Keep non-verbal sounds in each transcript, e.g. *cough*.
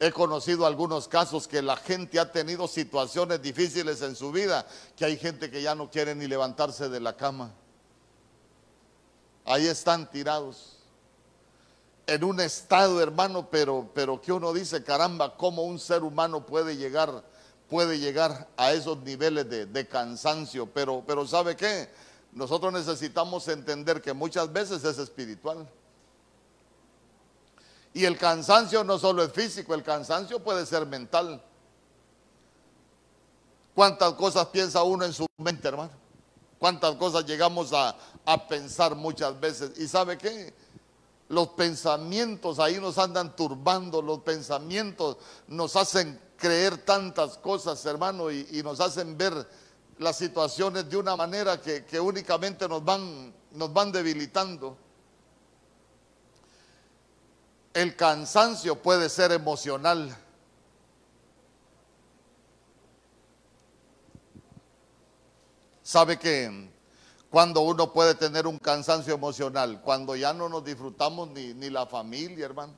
He conocido algunos casos que la gente ha tenido situaciones difíciles en su vida, que hay gente que ya no quiere ni levantarse de la cama. Ahí están tirados. En un estado, hermano, pero, pero que uno dice, caramba, ¿cómo un ser humano puede llegar, puede llegar a esos niveles de, de cansancio? Pero, pero ¿sabe qué? Nosotros necesitamos entender que muchas veces es espiritual. Y el cansancio no solo es físico, el cansancio puede ser mental. ¿Cuántas cosas piensa uno en su mente, hermano? ¿Cuántas cosas llegamos a, pensar muchas veces? ¿Y sabe qué? Los pensamientos ahí nos andan turbando, los pensamientos nos hacen creer tantas cosas, hermano, y, nos hacen ver las situaciones de una manera que, que únicamente nos van, nos van debilitando. El cansancio puede ser emocional. Sabe que cuando uno puede tener un cansancio emocional, cuando ya no nos disfrutamos ni, la familia, hermano.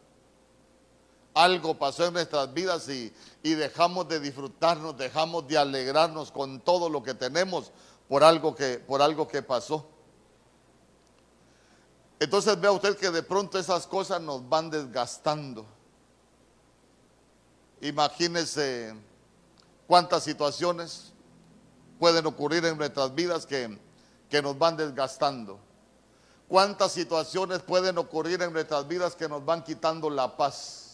Algo pasó en nuestras vidas y, y dejamos de disfrutarnos, dejamos de alegrarnos con todo lo que tenemos por algo que, por algo que pasó. Entonces vea usted que de pronto esas cosas nos van desgastando. Imagínese cuántas situaciones pueden ocurrir en nuestras vidas que, que nos van desgastando. Cuántas situaciones pueden ocurrir en nuestras vidas que nos van quitando la paz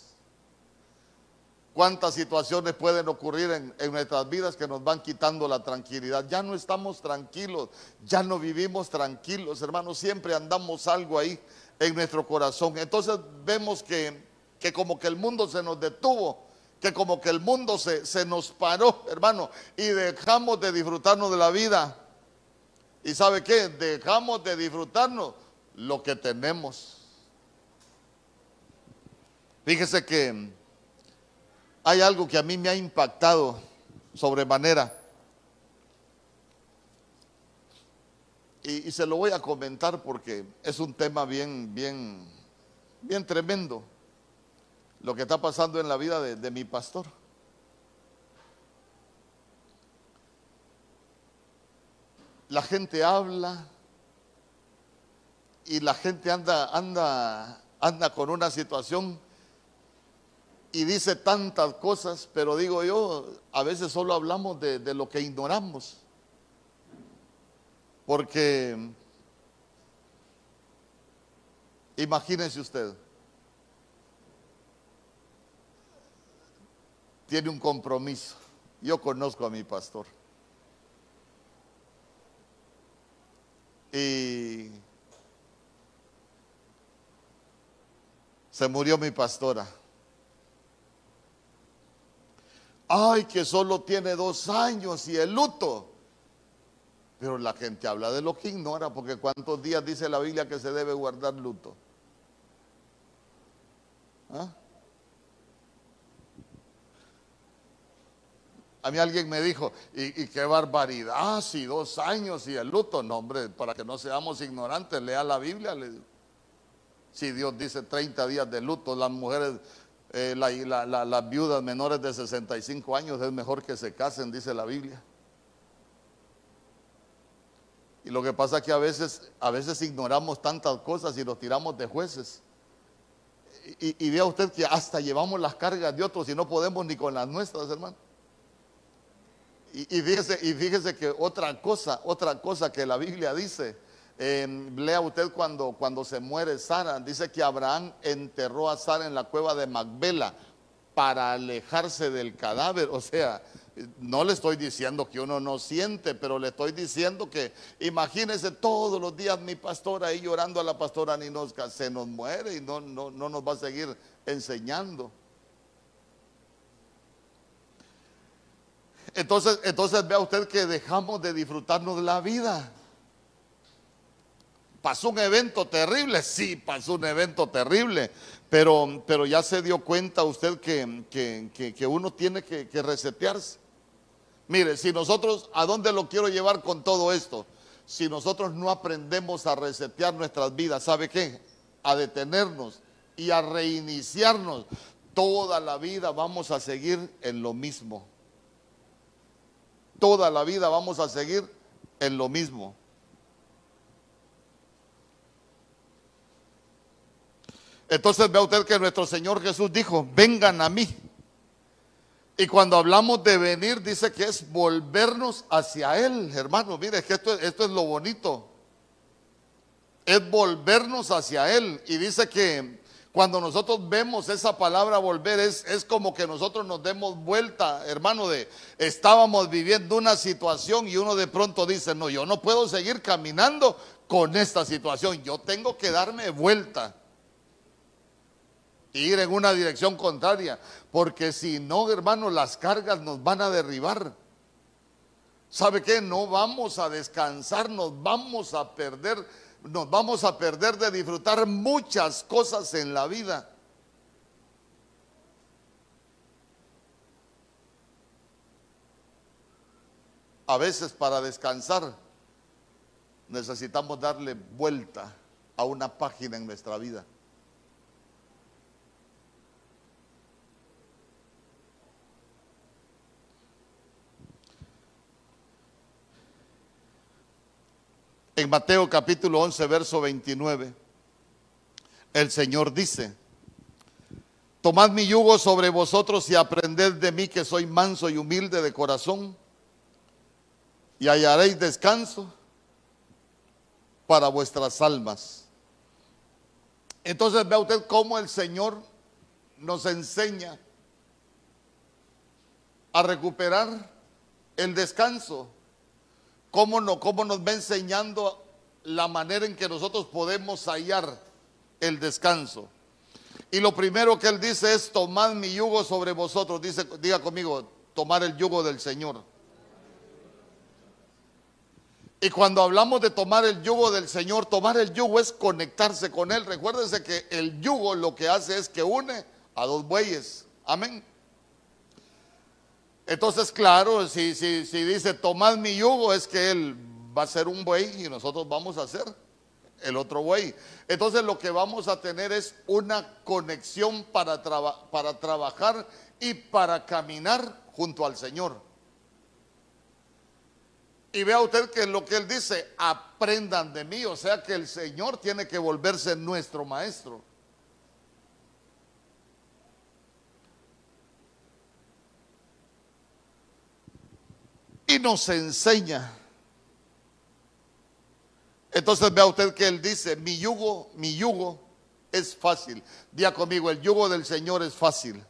cuántas situaciones pueden ocurrir en, nuestras vidas que nos van quitando la tranquilidad. Ya no estamos tranquilos, ya no vivimos tranquilos, hermanos, siempre andamos algo ahí en nuestro corazón. Entonces vemos que, que como que el mundo se nos detuvo, que como que el mundo se, se nos paró, hermano, y dejamos de disfrutarnos de la vida. ¿Y sabe qué? Dejamos de disfrutarnos lo que tenemos. Fíjese que hay algo que a mí me ha impactado sobremanera. Y, se lo voy a comentar porque es un tema bien, bien, bien tremendo. Lo que está pasando en la vida de, de mi pastor. La gente habla y la gente anda, anda, anda con una situación y dice tantas cosas, pero digo yo, a veces solo hablamos de, lo que ignoramos. Porque imagínense usted, tiene un compromiso. Yo conozco a mi pastor. Y se murió mi pastora. Ay, que solo tiene dos años y el luto. Pero la gente habla de lo que ignora, porque ¿cuántos días dice la Biblia que se debe guardar luto? ¿Ah? A mí alguien me dijo, y, qué barbaridad, ah, sí, dos años y el luto. No, hombre, para que no seamos ignorantes, lea la Biblia. Si Dios dice 30 días de luto, las mujeres eh, las viudas menores de 65 años es mejor que se casen, dice la Biblia. Y lo que pasa es que a veces, a veces ignoramos tantas cosas y nos tiramos de jueces. Y, vea usted que hasta llevamos las cargas de otros y no podemos ni con las nuestras, hermano. Y, fíjese, y fíjese que otra cosa, otra cosa que la Biblia dice, lea usted cuando, cuando se muere Sara, dice que Abraham enterró a Sara en la cueva de Macbela para alejarse del cadáver. O sea, no le estoy diciendo que uno no siente, pero le estoy diciendo que imagínese todos los días mi pastora ahí llorando a la pastora Ninosca, se nos muere y no, no, no nos va a seguir enseñando. Entonces, entonces vea usted que dejamos de disfrutarnos de la vida. ¿Pasó un evento terrible? Sí, pasó un evento terrible, pero, pero ya se dio cuenta usted que, que, uno tiene que, que resetearse. Mire, si nosotros, ¿a dónde lo quiero llevar con todo esto? Si nosotros no aprendemos a resetear nuestras vidas, ¿sabe qué? A detenernos y a reiniciarnos. toda la vida vamos a seguir en lo mismo. Toda la vida vamos a seguir en lo mismo. Entonces vea usted que nuestro Señor Jesús dijo, vengan a mí. Y cuando hablamos de venir, dice que es volvernos hacia Él, hermano. Mire, que esto, es lo bonito. Es volvernos hacia Él. Y dice que cuando nosotros vemos esa palabra volver, es, es como que nosotros nos demos vuelta, hermano, de estábamos viviendo una situación y uno de pronto dice, no, yo no puedo seguir caminando con esta situación, yo tengo que darme vuelta ir en una dirección contraria, porque si no, hermano, las cargas nos van a derribar. ¿Sabe qué? No vamos a descansar, nos vamos a perder, nos vamos a perder de disfrutar muchas cosas en la vida. A veces para descansar necesitamos darle vuelta a una página en nuestra vida. En Mateo capítulo 11, verso 29, el Señor dice, tomad mi yugo sobre vosotros y aprended de mí que soy manso y humilde de corazón, y hallaréis descanso para vuestras almas. Entonces vea usted cómo el Señor nos enseña a recuperar el descanso cómo, no, cómo nos va enseñando la manera en que nosotros podemos hallar el descanso. Y lo primero que él dice es, tomad mi yugo sobre vosotros. Dice, diga conmigo, tomar el yugo del Señor. Y cuando hablamos de tomar el yugo del Señor, tomar el yugo es conectarse con Él. Recuérdense que el yugo lo que hace es que une a dos bueyes. Amén. Entonces, claro, si, si, si dice, tomad mi yugo, es que él va a ser un buey y nosotros vamos a ser el otro buey. Entonces lo que vamos a tener es una conexión para, para trabajar y para caminar junto al Señor. Y vea usted que lo que él dice, aprendan de mí, o sea que el Señor tiene que volverse nuestro maestro. Y nos enseña. Entonces vea usted que él dice, mi yugo, mi yugo es fácil. Día conmigo, el yugo del Señor es fácil.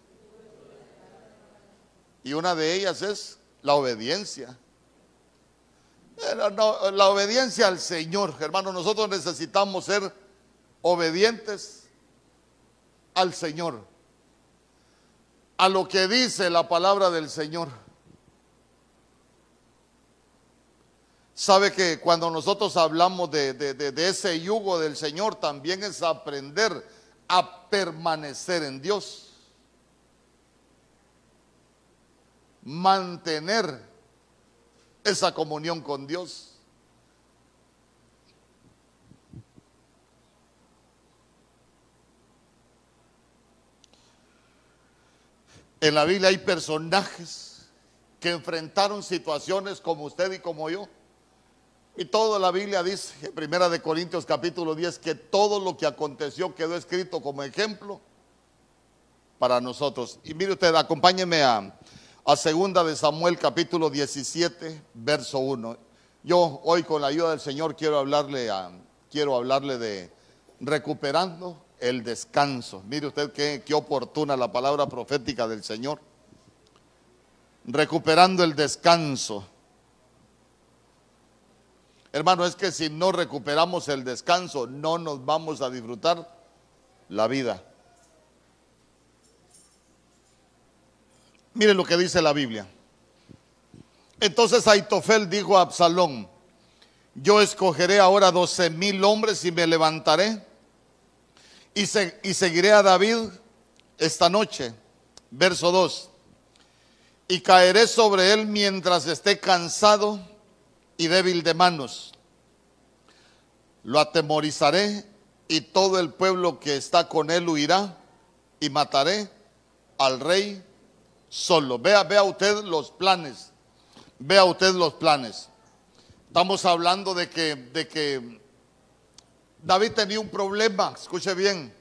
Y una de ellas es la obediencia. la obediencia al Señor, hermano, nosotros necesitamos ser obedientes al Señor, a lo que dice la palabra del Señor. Sabe que cuando nosotros hablamos de, ese yugo del Señor, también es aprender a permanecer en Dios. Mantener esa comunión con Dios. En la Biblia hay personajes que enfrentaron situaciones como usted y como yo y toda la Biblia dice, en Primera de Corintios capítulo 10, que todo lo que aconteció quedó escrito como ejemplo para nosotros. Y mire usted, acompáñeme a, a Segunda de Samuel capítulo 17, verso 1. Yo hoy con la ayuda del Señor quiero hablarle, a, quiero hablarle de recuperando el descanso. Mire usted qué, qué oportuna la palabra profética del Señor. Recuperando el descanso. Hermano, es que si no recuperamos el descanso, no nos vamos a disfrutar la vida. Miren lo que dice la Biblia. Entonces Aitofel dijo a Absalón, yo escogeré ahora doce mil hombres y me levantaré y, y seguiré a David esta noche. Verso 2. Y caeré sobre él mientras esté cansado y débil de manos. Lo atemorizaré y todo el pueblo que está con él huirá y mataré al rey solo. Vea, vea usted los planes. Vea usted los planes. Estamos hablando de que, de que David tenía un problema, escuche bien.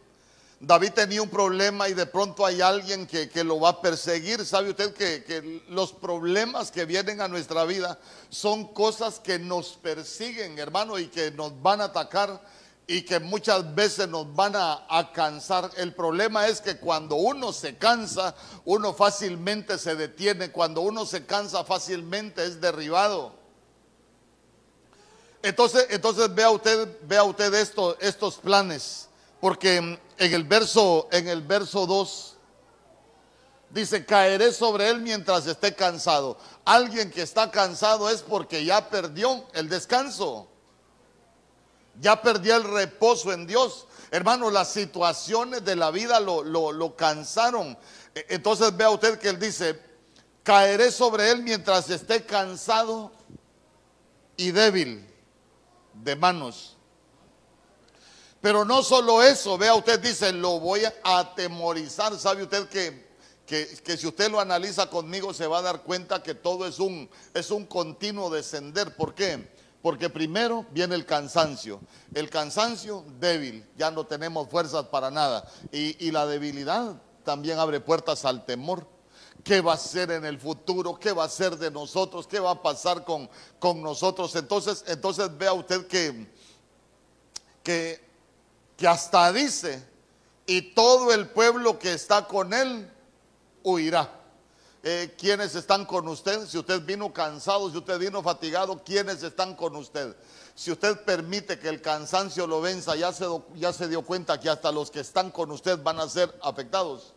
David tenía un problema y de pronto hay alguien que, lo va a perseguir. ¿Sabe usted que, que, los problemas que vienen a nuestra vida son cosas que nos persiguen, hermano, y que nos van a atacar y que muchas veces nos van a, cansar? El problema es que cuando uno se cansa, uno fácilmente se detiene. Cuando uno se cansa fácilmente es derribado. Entonces, entonces vea usted, vea usted esto, estos planes. Porque en el verso, en el verso 2 dice, caeré sobre él mientras esté cansado. Alguien que está cansado es porque ya perdió el descanso. Ya perdió el reposo en Dios. Hermano, las situaciones de la vida lo, lo cansaron. E, entonces vea usted que él dice, caeré sobre él mientras esté cansado y débil de manos. Pero no solo eso, vea usted dice, lo voy a atemorizar. ¿Sabe usted que, que, si usted lo analiza conmigo se va a dar cuenta que todo es un, es un continuo descender? ¿Por qué? Porque primero viene el cansancio. El cansancio débil, ya no tenemos fuerzas para nada. Y, la debilidad también abre puertas al temor. ¿Qué va a ser en el futuro? ¿Qué va a ser de nosotros? ¿Qué va a pasar con, con nosotros? Entonces, entonces vea usted que, que que hasta dice, y todo el pueblo que está con él huirá. Eh, ¿Quiénes están con usted? Si usted vino cansado, si usted vino fatigado, ¿quiénes están con usted? Si usted permite que el cansancio lo venza, ya se, ya se dio cuenta que hasta los que están con usted van a ser afectados.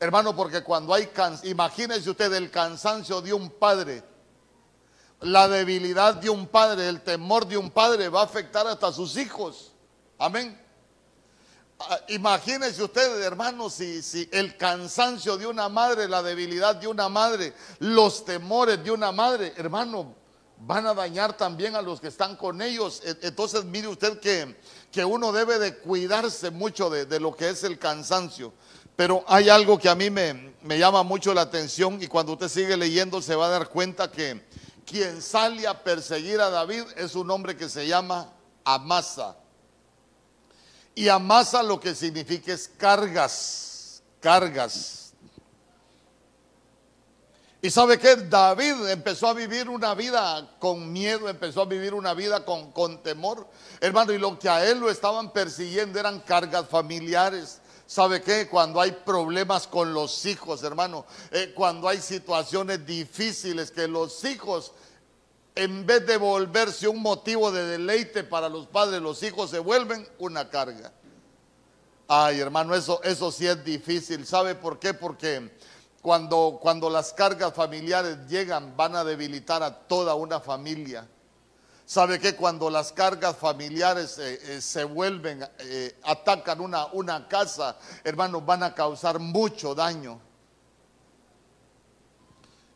Hermano, porque cuando hay cansancio, imagínese usted el cansancio de un padre, la debilidad de un padre, el temor de un padre va a afectar hasta a sus hijos. Amén. Ah, imagínense ustedes, hermanos, si, el cansancio de una madre, la debilidad de una madre, los temores de una madre, hermano, van a dañar también a los que están con ellos. E, entonces, mire usted que, que uno debe de cuidarse mucho de, de, lo que es el cansancio. Pero hay algo que a mí me, me llama mucho la atención y cuando usted sigue leyendo se va a dar cuenta que quien sale a perseguir a David es un hombre que se llama Amasa. Y amasa lo que significa es cargas, cargas. Y sabe que David empezó a vivir una vida con miedo, empezó a vivir una vida con, con temor. Hermano, y lo que a él lo estaban persiguiendo eran cargas familiares. ¿Sabe qué? Cuando hay problemas con los hijos, hermano, eh, cuando hay situaciones difíciles que los hijos en vez de volverse un motivo de deleite para los padres, los hijos se vuelven una carga. Ay, hermano, eso, eso sí es difícil. ¿Sabe por qué? Porque cuando, cuando las cargas familiares llegan, van a debilitar a toda una familia. ¿Sabe qué? Cuando las cargas familiares eh, eh, se vuelven, eh, atacan una, una casa, hermano, van a causar mucho daño.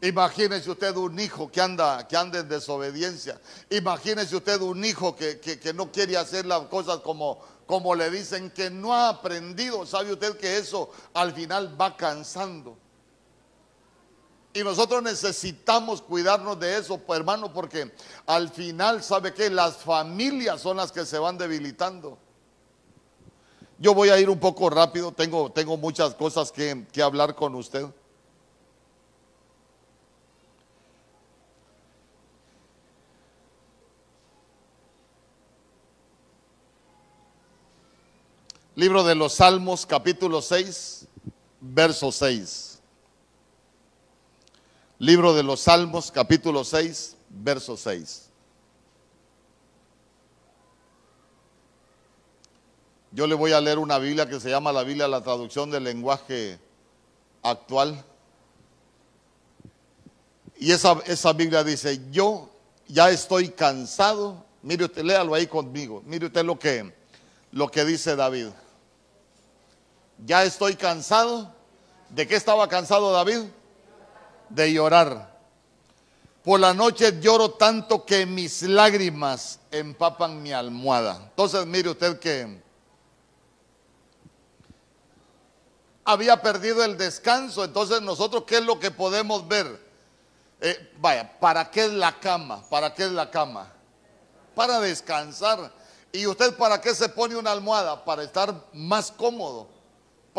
Imagínese usted un hijo que anda, que anda en desobediencia. Imagínese usted un hijo que, que, no quiere hacer las cosas como, como le dicen, que no ha aprendido. ¿Sabe usted que eso al final va cansando? Y nosotros necesitamos cuidarnos de eso, pues, hermano, porque al final, ¿sabe que Las familias son las que se van debilitando. Yo voy a ir un poco rápido, tengo, tengo muchas cosas que, que hablar con usted. Libro de los Salmos, capítulo 6, verso 6. Libro de los Salmos, capítulo 6, verso 6. Yo le voy a leer una Biblia que se llama la Biblia, la traducción del lenguaje actual. Y esa, esa Biblia dice, yo ya estoy cansado. Mire usted, léalo ahí conmigo. Mire usted lo que, lo que dice David ya estoy cansado. ¿De qué estaba cansado David? De llorar. Por la noche lloro tanto que mis lágrimas empapan mi almohada. Entonces mire usted que había perdido el descanso. Entonces nosotros, ¿qué es lo que podemos ver? Eh, vaya, ¿para qué es la cama? ¿Para qué es la cama? Para descansar. ¿Y usted para qué se pone una almohada? Para estar más cómodo,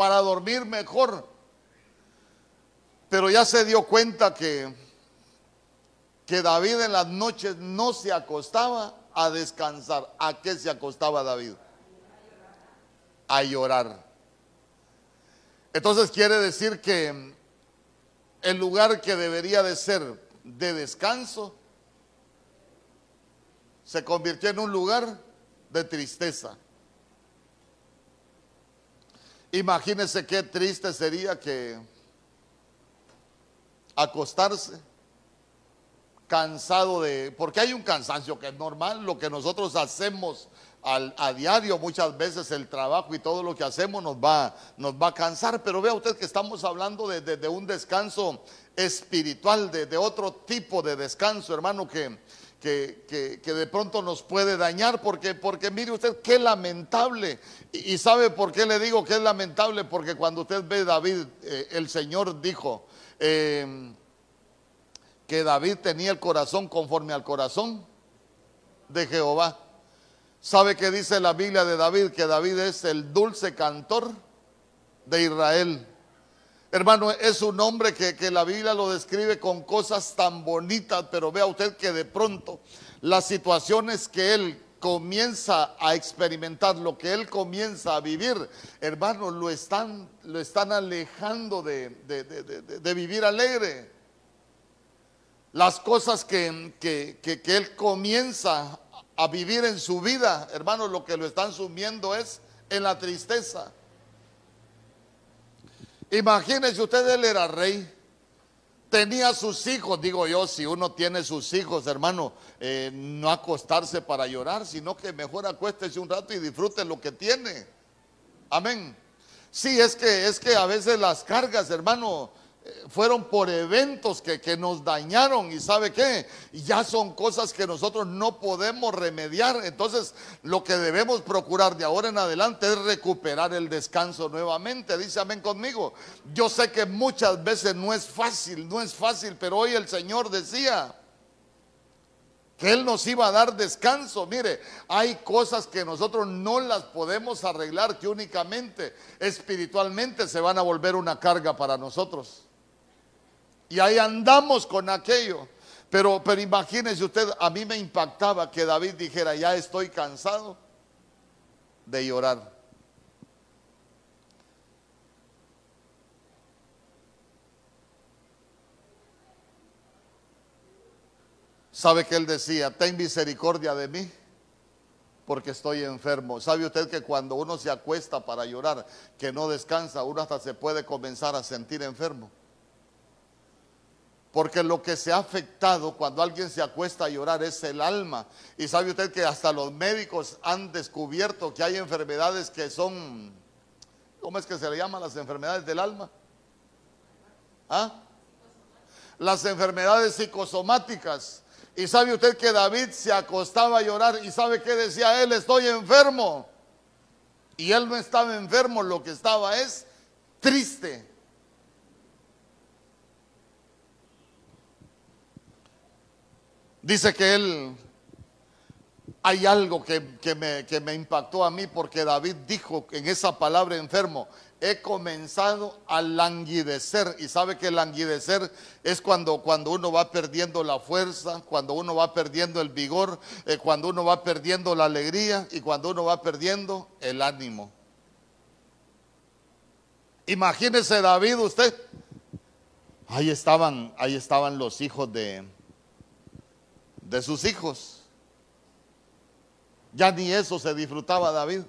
para dormir mejor. Pero ya se dio cuenta que, que David en las noches no se acostaba a descansar. ¿A qué se acostaba David? A llorar. Entonces quiere decir que el lugar que debería de ser de descanso se convirtió en un lugar de tristeza. Imagínense qué triste sería que acostarse cansado de, porque hay un cansancio que es normal, lo que nosotros hacemos a diario, muchas veces el trabajo y todo lo que hacemos nos va, nos va a cansar, pero vea usted que estamos hablando de, un descanso espiritual, de, otro tipo de descanso, hermano, que, que, que, de pronto nos puede dañar, porque, porque mire usted qué lamentable, y, sabe por qué le digo que es lamentable, porque cuando usted ve David, eh, el Señor dijo, eh, que David tenía el corazón conforme al corazón de Jehová. ¿Sabe qué dice la Biblia de David? Que David es el dulce cantor de Israel. Hermano, es un hombre que, que, la Biblia lo describe con cosas tan bonitas, pero vea usted que de pronto las situaciones que él comienza a experimentar, lo que él comienza a vivir, hermano, lo están, lo están alejando de, de vivir alegre las cosas que, él comienza a vivir en su vida, hermanos, lo que lo están sumiendo es en la tristeza. Imagínense usted, él era rey, tenía sus hijos, digo yo, si uno tiene sus hijos, hermano, eh, no acostarse para llorar, sino que mejor acuéstese un rato y disfrute lo que tiene. Amén. Sí, es que, es que a veces las cargas, hermano, fueron por eventos que, que, nos dañaron y sabe qué, ya son cosas que nosotros no podemos remediar. Entonces lo que debemos procurar de ahora en adelante es recuperar el descanso nuevamente. Dice amén conmigo. Yo sé que muchas veces no es fácil, no es fácil, pero hoy el Señor decía que Él nos iba a dar descanso. Mire, hay cosas que nosotros no las podemos arreglar, que únicamente espiritualmente se van a volver una carga para nosotros. Y ahí andamos con aquello. Pero, pero imagínese usted, a mí me impactaba que David dijera, ya estoy cansado de llorar. ¿Sabe que él decía? Ten misericordia de mí porque estoy enfermo. ¿Sabe usted que cuando uno se acuesta para llorar, que no descansa, uno hasta se puede comenzar a sentir enfermo? Porque lo que se ha afectado cuando alguien se acuesta a llorar es el alma. Y sabe usted que hasta los médicos han descubierto que hay enfermedades que son, ¿cómo es que se le llaman las enfermedades del alma? ¿Ah? Las enfermedades psicosomáticas. Y sabe usted que David se acostaba a llorar y sabe que decía él, estoy enfermo. Y él no estaba enfermo, lo que estaba es triste. Dice que él, hay algo que, me, que, me, impactó a mí porque David dijo en esa palabra enfermo, he comenzado a languidecer. Y sabe que languidecer es cuando, cuando uno va perdiendo la fuerza, cuando uno va perdiendo el vigor, eh, cuando uno va perdiendo la alegría y cuando uno va perdiendo el ánimo. Imagínese David usted. Ahí estaban, ahí estaban los hijos de, de sus hijos. Ya ni eso se disfrutaba David.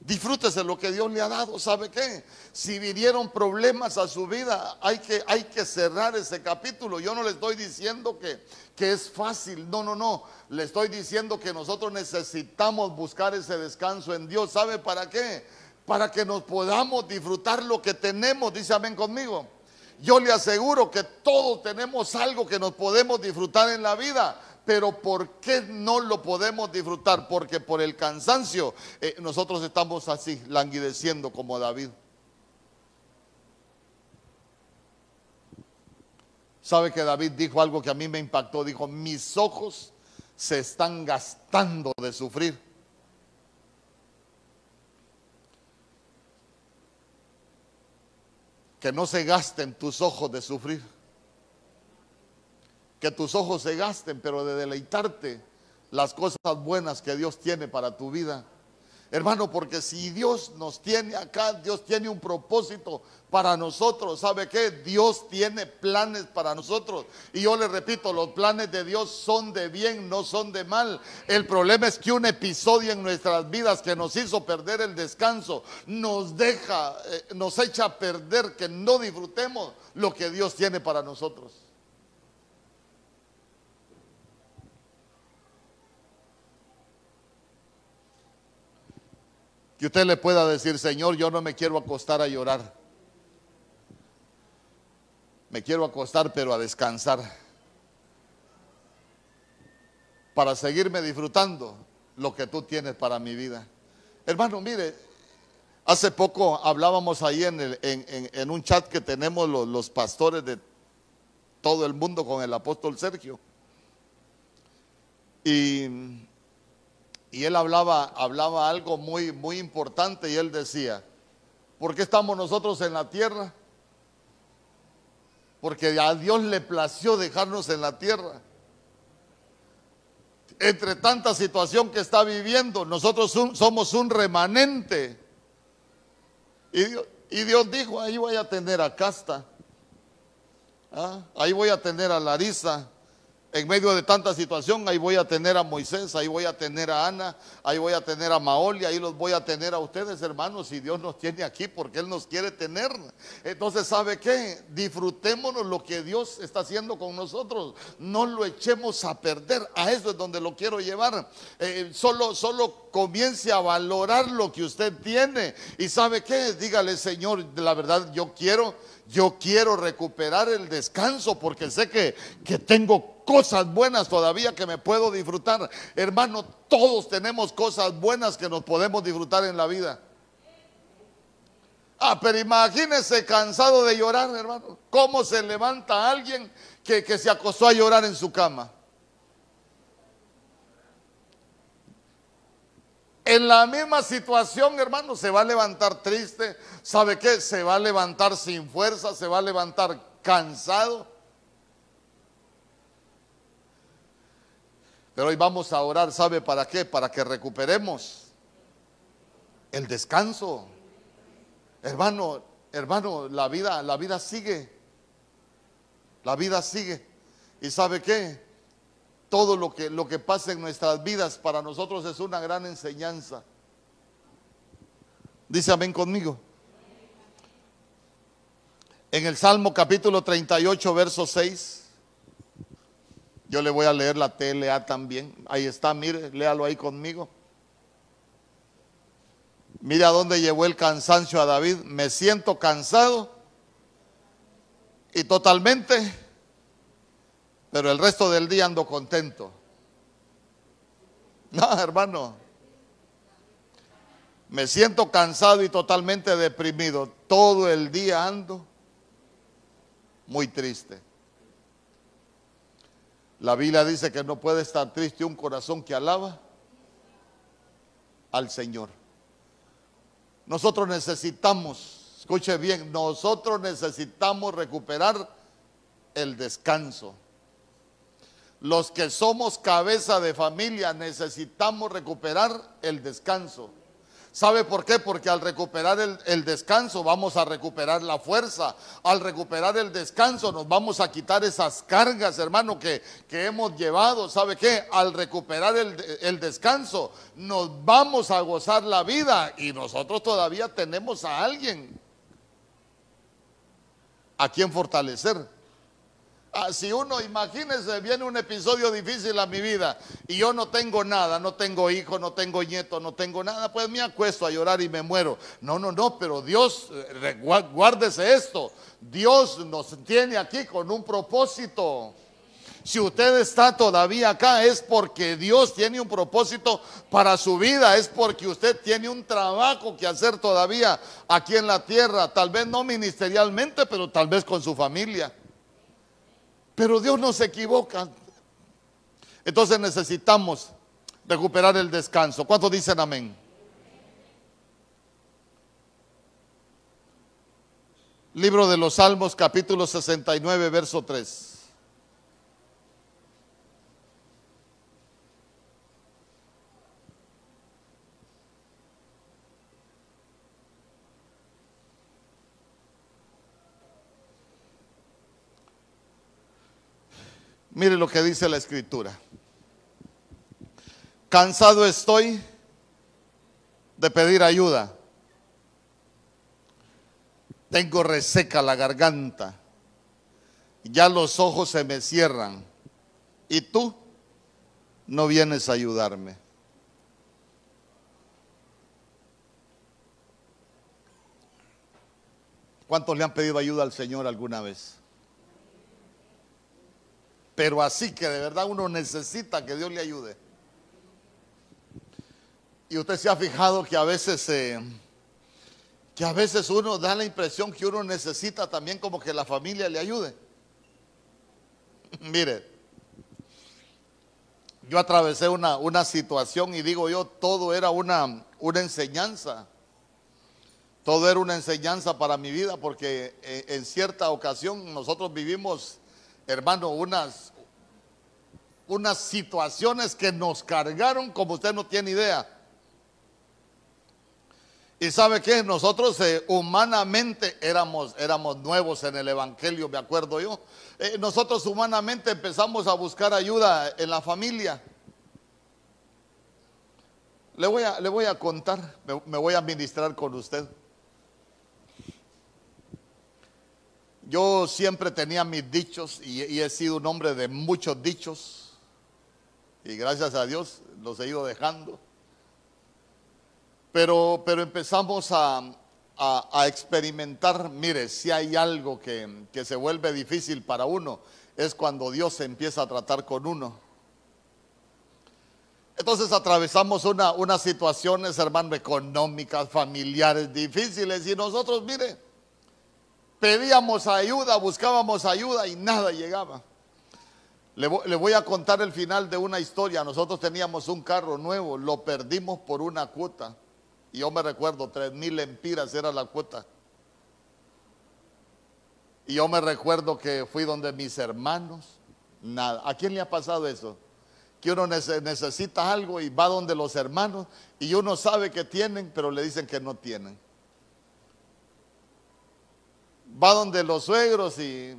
Disfrútese lo que Dios le ha dado. ¿Sabe qué? Si vinieron problemas a su vida, hay que, hay que cerrar ese capítulo. Yo no le estoy diciendo que, que es fácil. No, no, no. Le estoy diciendo que nosotros necesitamos buscar ese descanso en Dios. ¿Sabe para qué? Para que nos podamos disfrutar lo que tenemos. Dice amén conmigo. Yo le aseguro que todos tenemos algo que nos podemos disfrutar en la vida pero ¿por qué no lo podemos disfrutar? Porque por el cansancio eh, nosotros estamos así, languideciendo como David. ¿Sabe que David dijo algo que a mí me impactó? Dijo, mis ojos se están gastando de sufrir. Que no se gasten tus ojos de sufrir. Que tus ojos se gasten, pero de deleitarte las cosas buenas que Dios tiene para tu vida. Hermano, porque si Dios nos tiene acá, Dios tiene un propósito para nosotros. ¿Sabe qué? Dios tiene planes para nosotros. Y yo le repito, los planes de Dios son de bien, no son de mal. El problema es que un episodio en nuestras vidas que nos hizo perder el descanso, nos deja, eh, nos echa a perder que no disfrutemos lo que Dios tiene para nosotros. Que usted le pueda decir, Señor, yo no me quiero acostar a llorar. Me quiero acostar, pero a descansar. Para seguirme disfrutando lo que tú tienes para mi vida. Hermano, mire, hace poco hablábamos ahí en, un chat que tenemos los pastores de todo el mundo con el apóstol Sergio. Y y él hablaba, hablaba algo muy, muy importante y él decía, ¿por qué estamos nosotros en la tierra? Porque a Dios le plació dejarnos en la tierra. Entre tanta situación que está viviendo, nosotros somos un remanente. Y Dios, y Dios, dijo, ahí voy a tener a Casta, ¿ah? ahí voy a tener a Larisa, en medio de tanta situación, ahí voy a tener a Moisés, ahí voy a tener a Ana, ahí voy a tener a Maoli, ahí los voy a tener a ustedes, hermanos, y Dios nos tiene aquí porque Él nos quiere tener. Entonces, ¿sabe qué? Disfrutémonos lo que Dios está haciendo con nosotros. No lo echemos a perder. A eso es donde lo quiero llevar. Eh, solo, solo comience a valorar lo que usted tiene. Y ¿sabe qué? Dígale, Señor, la verdad, yo quiero, yo quiero recuperar el descanso porque sé que, que tengo cosas buenas todavía que me puedo disfrutar. Hermano, todos tenemos cosas buenas que nos podemos disfrutar en la vida. Ah, pero imagínese cansado de llorar, hermano. ¿Cómo se levanta alguien que, que se acostó a llorar en su cama? En la misma situación, hermano, se va a levantar triste. ¿Sabe qué? Se va a levantar sin fuerza, se va a levantar cansado. Pero hoy vamos a orar, ¿sabe para qué? Para que recuperemos el descanso. Hermano, hermano, la vida, la vida sigue. La vida sigue. ¿Y sabe qué? Todo lo que, lo que pasa en nuestras vidas para nosotros es una gran enseñanza. Dice amén conmigo. En el Salmo capítulo 38, verso 6. Yo le voy a leer la TLA también. Ahí está, mire, léalo ahí conmigo. Mire a dónde llevó el cansancio a David. Me siento cansado y totalmente, pero el resto del día ando contento. No, hermano. Me siento cansado y totalmente deprimido. Todo el día ando muy triste. La Biblia dice que no puede estar triste un corazón que alaba al Señor. Nosotros necesitamos, escuche bien, nosotros necesitamos recuperar el descanso. Los que somos cabeza de familia necesitamos recuperar el descanso. ¿Sabe por qué? Porque al recuperar el, descanso vamos a recuperar la fuerza. Al recuperar el descanso nos vamos a quitar esas cargas, hermano, que, que hemos llevado. ¿Sabe qué? Al recuperar el, el descanso nos vamos a gozar la vida y nosotros todavía tenemos a alguien a quien fortalecer. Ah, si uno, imagínese, viene un episodio difícil a mi vida y yo no tengo nada, no tengo hijo, no tengo nieto, no tengo nada, pues me acuesto a llorar y me muero. No, no, no, pero Dios, eh, guárdese esto, Dios nos tiene aquí con un propósito. Si usted está todavía acá es porque Dios tiene un propósito para su vida, es porque usted tiene un trabajo que hacer todavía aquí en la tierra, tal vez no ministerialmente, pero tal vez con su familia. Pero Dios no se equivoca. Entonces necesitamos recuperar el descanso. ¿Cuántos dicen amén? Libro de los Salmos, capítulo 69, verso 3. Mire lo que dice la escritura. Cansado estoy de pedir ayuda. Tengo reseca la garganta. Ya los ojos se me cierran. Y tú no vienes a ayudarme. ¿Cuántos le han pedido ayuda al Señor alguna vez? Pero así que de verdad uno necesita que Dios le ayude. Y usted se ha fijado que a veces, eh, que a veces uno da la impresión que uno necesita también como que la familia le ayude. *laughs* Mire, yo atravesé una, una, situación y digo yo, todo era una, una enseñanza. Todo era una enseñanza para mi vida porque eh, en cierta ocasión nosotros vivimos, hermano, unas, unas situaciones que nos cargaron como usted no tiene idea. Y sabe que nosotros eh, humanamente éramos, éramos nuevos en el Evangelio, me acuerdo yo. Eh, nosotros humanamente empezamos a buscar ayuda en la familia. Le voy a, le voy a contar, me, voy a ministrar con usted. Yo siempre tenía mis dichos y he sido un hombre de muchos dichos. Y gracias a Dios los he ido dejando. Pero, pero empezamos a, experimentar, mire, si hay algo que, se vuelve difícil para uno, es cuando Dios empieza a tratar con uno. Entonces atravesamos una, unas situaciones, hermano, económicas, familiares difíciles y nosotros, mire, pedíamos ayuda, buscábamos ayuda y nada llegaba. Le voy, a contar el final de una historia. Nosotros teníamos un carro nuevo, lo perdimos por una cuota. Y yo me recuerdo, tres mil empiras era la cuota. Y yo me recuerdo que fui donde mis hermanos, nada. ¿A quién le ha pasado eso? Que uno necesita algo y va donde los hermanos y uno sabe que tienen, pero le dicen que no tienen. Va donde los suegros y,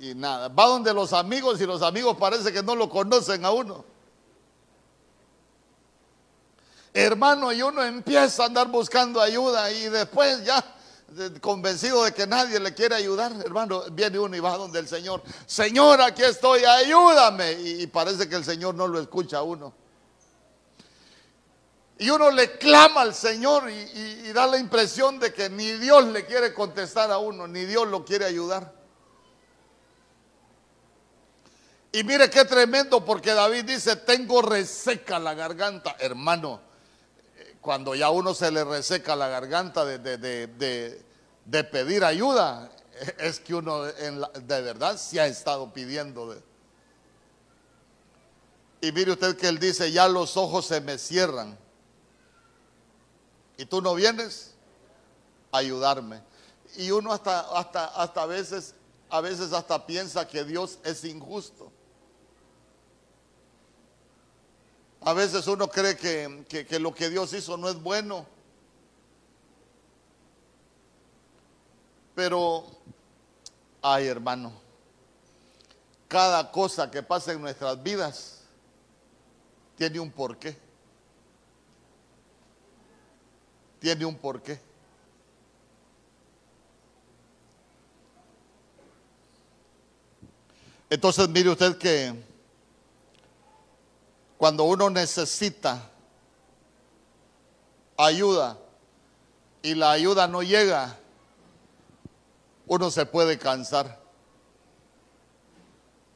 y nada. Va donde los amigos y los amigos parece que no lo conocen a uno. hermano, y uno empieza a andar buscando ayuda y después ya convencido de que nadie le quiere ayudar, hermano, viene uno y va donde el Señor, Señor, aquí estoy, ayúdame. Y, parece que el Señor no lo escucha a uno. Y uno le clama al Señor y, da la impresión de que ni Dios le quiere contestar a uno, ni Dios lo quiere ayudar. Y mire qué tremendo porque David dice, tengo reseca la garganta, hermano cuando ya uno se le reseca la garganta de, pedir ayuda, es que uno de verdad se ha estado pidiendo. y mire usted que él dice, ya los ojos se me cierran. Y tú no vienes a ayudarme. Y uno hasta, hasta, hasta a veces, a veces hasta piensa que Dios es injusto. A veces uno cree que, lo que Dios hizo no es bueno. Pero, ay hermano, cada cosa que pasa en nuestras vidas tiene un porqué. Tiene un porqué. Entonces mire usted que cuando uno necesita ayuda y la ayuda no llega, uno se puede cansar.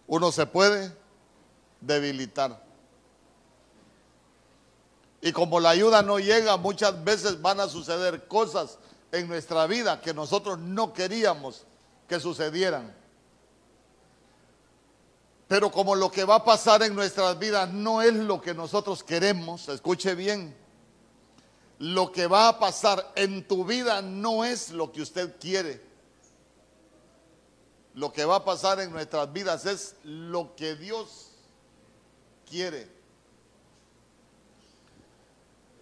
Uno se puede debilitar. Y como la ayuda no llega, muchas veces van a suceder cosas en nuestra vida que nosotros no queríamos que sucedieran. Pero como lo que va a pasar en nuestras vidas no es lo que nosotros queremos, escuche bien, lo que va a pasar en tu vida no es lo que usted quiere. Lo que va a pasar en nuestras vidas es lo que Dios quiere.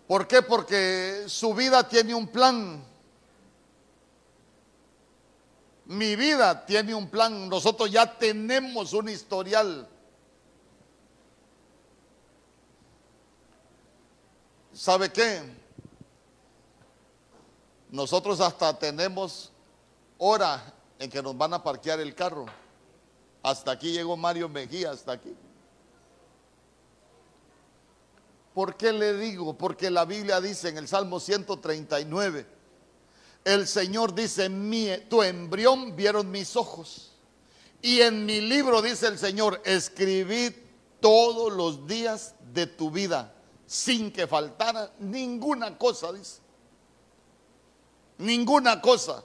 ¿Por qué? Porque su vida tiene un plan. Mi vida tiene un plan. Nosotros ya tenemos un historial. ¿Sabe qué? Nosotros hasta tenemos hora en que nos van a parquear el carro. Hasta aquí llegó Mario Mejía, hasta aquí. ¿Por qué le digo? Porque la Biblia dice en el Salmo 139, el Señor dice, tu embrión vieron mis ojos. Y en mi libro dice el Señor, escribí todos los días de tu vida, sin que faltara ninguna cosa, dice. Ninguna cosa.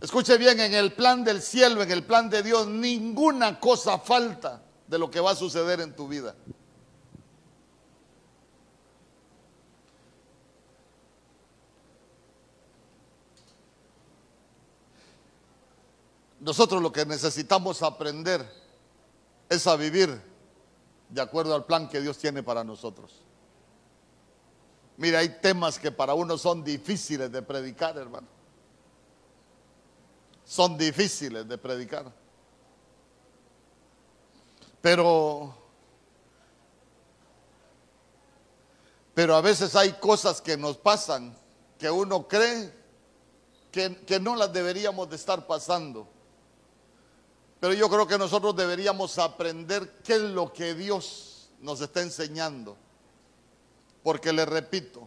Escuche bien, en el plan del cielo, en el plan de Dios, ninguna cosa falta de lo que va a suceder en tu vida. Nosotros lo que necesitamos aprender es a vivir de acuerdo al plan que Dios tiene para nosotros. Mira, hay temas que para uno son difíciles de predicar, hermano. Son difíciles de predicar. Pero pero a veces hay cosas que nos pasan que uno cree que, que no las deberíamos de estar pasando. Pero yo creo que nosotros deberíamos aprender qué es lo que Dios nos está enseñando. Porque le repito,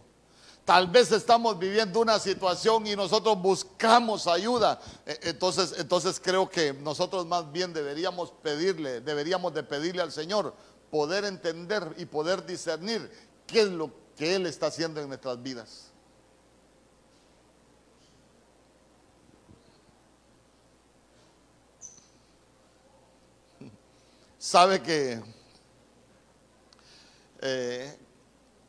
tal vez estamos viviendo una situación y nosotros buscamos ayuda. E, entonces, entonces creo que nosotros más bien deberíamos pedirle, deberíamos de pedirle al Señor poder entender y poder discernir qué es lo que Él está haciendo en nuestras vidas. Sabe que eh,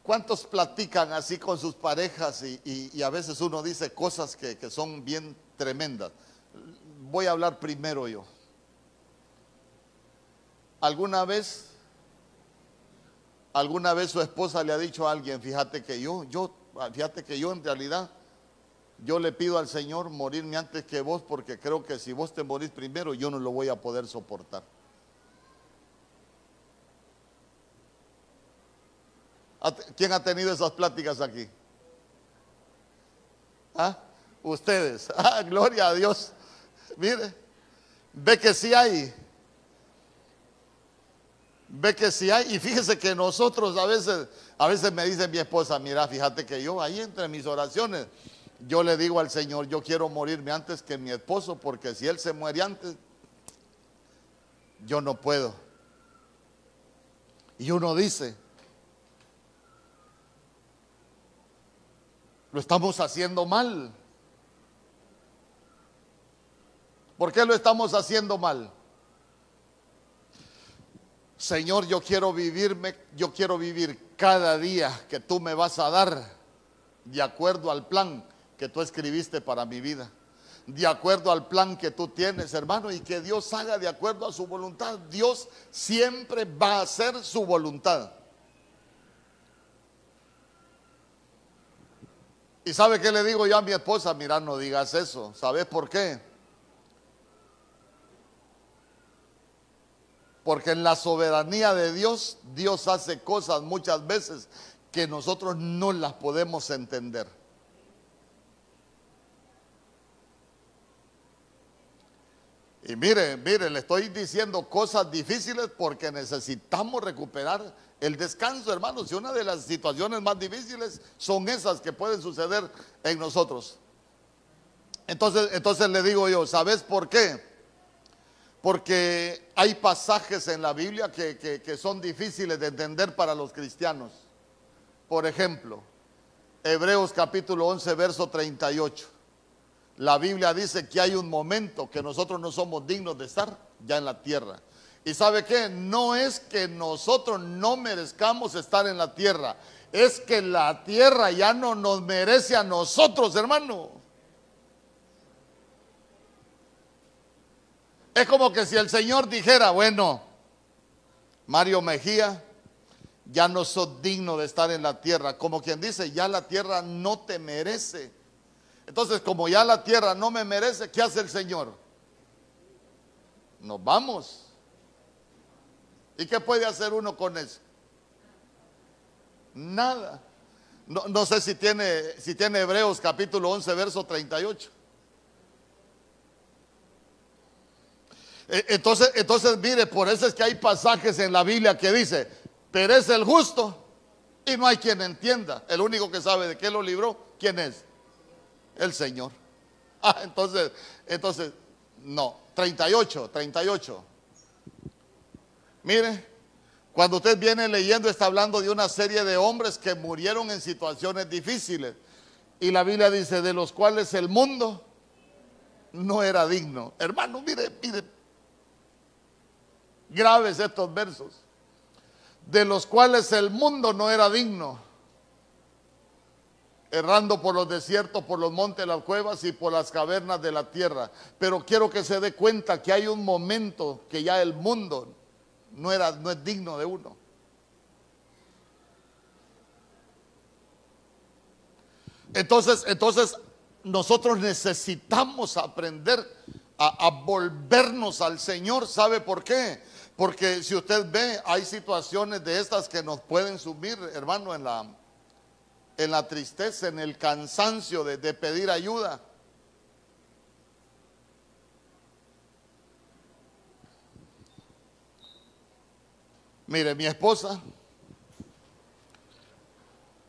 cuántos platican así con sus parejas y, a veces uno dice cosas que, que son bien tremendas. Voy a hablar primero yo. ¿Alguna vez, alguna vez su esposa le ha dicho a alguien, fíjate que yo, yo, fíjate que yo en realidad, yo le pido al Señor morirme antes que vos porque creo que si vos te morís primero yo no lo voy a poder soportar. ¿Quién ha tenido esas pláticas aquí? ¿Ah? Ustedes. *laughs* Ah, gloria a Dios. Mire, ve que sí hay. Ve que sí hay. Y fíjese que nosotros a veces, a veces me dice mi esposa, mira, fíjate que yo ahí entre mis oraciones, yo le digo al Señor, yo quiero morirme antes que mi esposo, porque si él se muere antes, yo no puedo. Y uno dice, Lo estamos haciendo mal. ¿Por qué lo estamos haciendo mal? Señor, yo quiero vivirme, yo quiero vivir cada día que tú me vas a dar de acuerdo al plan que tú escribiste para mi vida, de acuerdo al plan que tú tienes, hermano, y que Dios haga de acuerdo a su voluntad. Dios siempre va a hacer su voluntad. ¿Y sabe qué le digo yo a mi esposa? Mira, no digas eso. ¿Sabes por qué? Porque en la soberanía de Dios, Dios hace cosas muchas veces que nosotros no las podemos entender. Y mire, mire, le estoy diciendo cosas difíciles porque necesitamos recuperar el descanso, hermanos, y una de las situaciones más difíciles son esas que pueden suceder en nosotros. Entonces, entonces le digo yo, ¿sabes por qué? Porque hay pasajes en la Biblia que, que son difíciles de entender para los cristianos. Por ejemplo, Hebreos capítulo 11, verso 38. La Biblia dice que hay un momento que nosotros no somos dignos de estar ya en la tierra. ¿Y sabe qué? No es que nosotros no merezcamos estar en la tierra, es que la tierra ya no nos merece a nosotros, hermano. Es como que si el Señor dijera, bueno, Mario Mejía, ya no sos digno de estar en la tierra. Como quien dice, ya la tierra no te merece. Entonces, como ya la tierra no me merece, ¿qué hace el Señor? Nos vamos. ¿Y qué puede hacer uno con eso? Nada. No, sé si tiene, si tiene Hebreos capítulo 11, verso 38. E, entonces, entonces, mire, por eso es que hay pasajes en la Biblia que dice, perece el justo y no hay quien entienda. El único que sabe de qué lo libró, ¿quién es? El Señor. *laughs* Ah, entonces, entonces, no, 38, 38. Mire, cuando usted viene leyendo está hablando de una serie de hombres que murieron en situaciones difíciles. Y la Biblia dice, de los cuales el mundo no era digno. Hermano, mire, mire, graves estos versos. De los cuales el mundo no era digno. Errando por los desiertos, por los montes, las cuevas y por las cavernas de la tierra. Pero quiero que se dé cuenta que hay un momento que ya el mundo no, era, no es digno de uno. Entonces, entonces nosotros necesitamos aprender a, a, volvernos al Señor. ¿Sabe por qué? Porque si usted ve, hay situaciones de estas que nos pueden subir, hermano, en la, en la tristeza, en el cansancio de, pedir ayuda. Mire, mi esposa,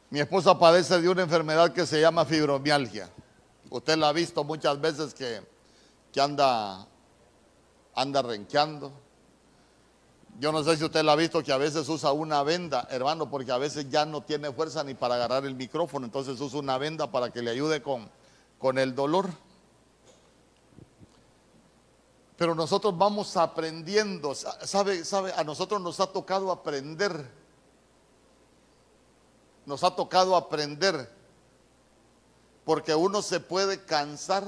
mi esposa padece de una enfermedad que se llama fibromialgia. Usted la ha visto muchas veces que, que anda, anda renqueando. Yo no sé si usted la ha visto que a veces usa una venda, hermano, porque a veces ya no tiene fuerza ni para agarrar el micrófono, entonces usa una venda para que le ayude con, con el dolor. Pero nosotros vamos aprendiendo, sabe, sabe, a nosotros nos ha tocado aprender. Nos ha tocado aprender. Porque uno se puede cansar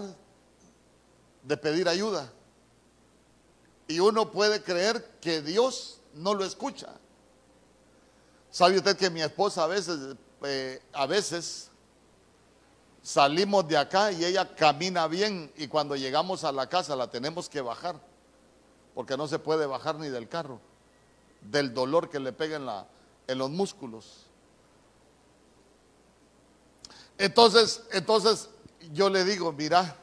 de pedir ayuda. Y uno puede creer que Dios no lo escucha. ¿Sabe usted que mi esposa a veces, eh, a veces salimos de acá y ella camina bien y cuando llegamos a la casa la tenemos que bajar, porque no se puede bajar ni del carro, del dolor que le pega en, la, en los músculos. Entonces, entonces yo le digo, mira,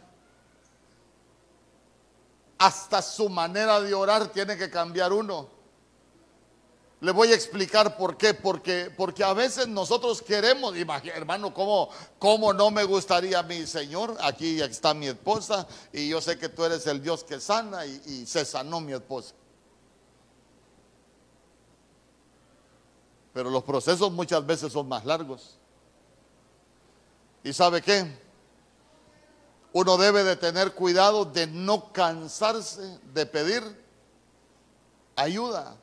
hasta su manera de orar tiene que cambiar uno. Le voy a explicar por qué. Porque, porque a veces nosotros queremos, hermano, ¿cómo, ¿cómo no me gustaría mi Señor? Aquí está mi esposa y yo sé que tú eres el Dios que sana y, y se sanó mi esposa. Pero los procesos muchas veces son más largos. ¿Y sabe qué? Uno debe de tener cuidado de no cansarse de pedir ayuda.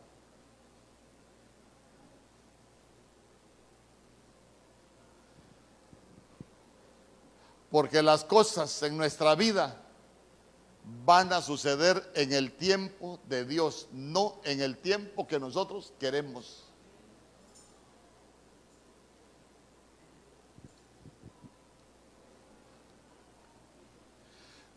Porque las cosas en nuestra vida van a suceder en el tiempo de Dios, no en el tiempo que nosotros queremos.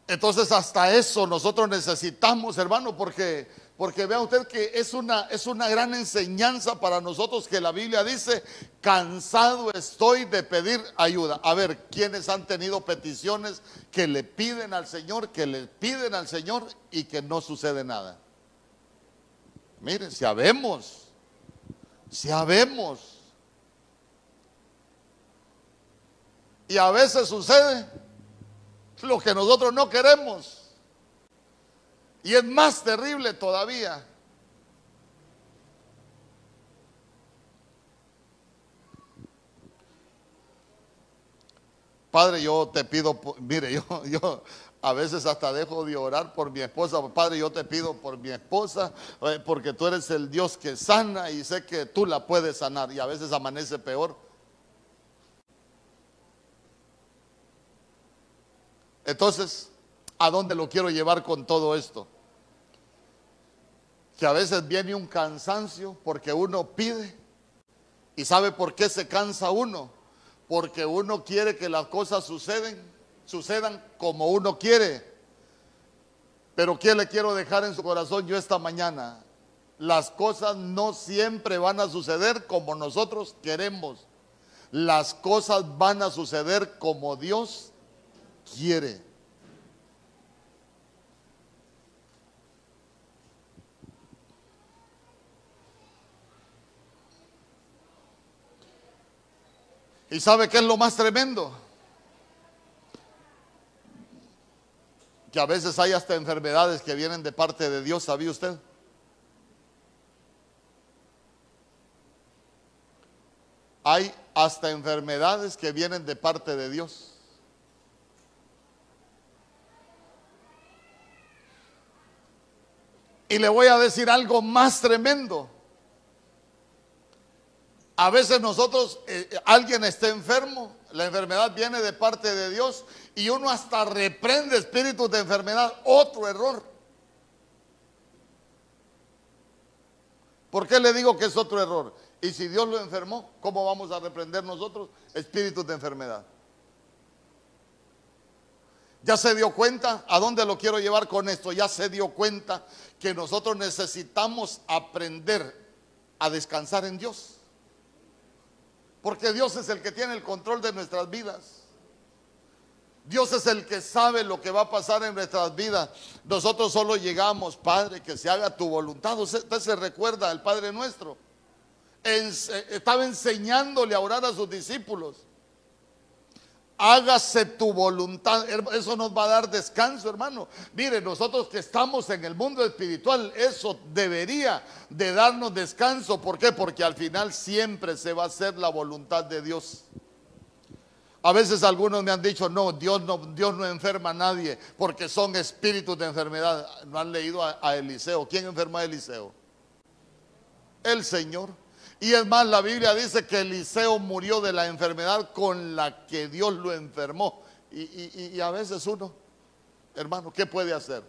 Entonces hasta eso nosotros necesitamos, hermano, porque porque vea usted que es una, es una gran enseñanza para nosotros que la Biblia dice, cansado estoy de pedir ayuda. A ver, ¿quiénes han tenido peticiones que le piden al Señor, que le piden al Señor y que no sucede nada? Miren, si habemos. Y a veces sucede lo que nosotros no queremos. Y es más terrible todavía. Padre, yo te pido, mire, yo, *laughs* yo a veces hasta dejo de orar por mi esposa. Padre, yo te pido por mi esposa, eh, porque tú eres el Dios que sana y sé que tú la puedes sanar. Y a veces amanece peor. Entonces, ¿a dónde lo quiero llevar con todo esto? Que a veces viene un cansancio porque uno pide. ¿Y sabe por qué se cansa uno? Porque uno quiere que las cosas suceden, sucedan como uno quiere. Pero ¿qué le quiero dejar en su corazón yo esta mañana? Las cosas no siempre van a suceder como nosotros queremos. Las cosas van a suceder como Dios quiere. ¿Y sabe qué es lo más tremendo? Que a veces hay hasta enfermedades que vienen de parte de Dios, ¿sabía usted? Hay hasta enfermedades que vienen de parte de Dios. Y le voy a decir algo más tremendo. A veces nosotros, eh, alguien está enfermo, la enfermedad viene de parte de Dios y uno hasta reprende espíritus de enfermedad. Otro error. ¿Por qué le digo que es otro error? Y si Dios lo enfermó, ¿cómo vamos a reprender nosotros espíritus de enfermedad? Ya se dio cuenta, ¿a dónde lo quiero llevar con esto? Ya se dio cuenta que nosotros necesitamos aprender a descansar en Dios. Porque Dios es el que tiene el control de nuestras vidas. Dios es el que sabe lo que va a pasar en nuestras vidas. Nosotros solo llegamos, Padre, que se haga tu voluntad. Usted se recuerda al Padre nuestro. estaba enseñándole a orar a sus discípulos hágase tu voluntad. Eso nos va a dar descanso, hermano. Mire, nosotros que estamos en el mundo espiritual, eso debería de darnos descanso. ¿Por qué? Porque al final siempre se va a hacer la voluntad de Dios. A veces algunos me han dicho, no, Dios no, Dios no enferma a nadie porque son espíritus de enfermedad. No han leído a, a Eliseo. ¿Quién enferma a Eliseo? El Señor. Y es más, la Biblia dice que Eliseo murió de la enfermedad con la que Dios lo enfermó. Y, a veces uno, hermano, ¿qué puede hacer?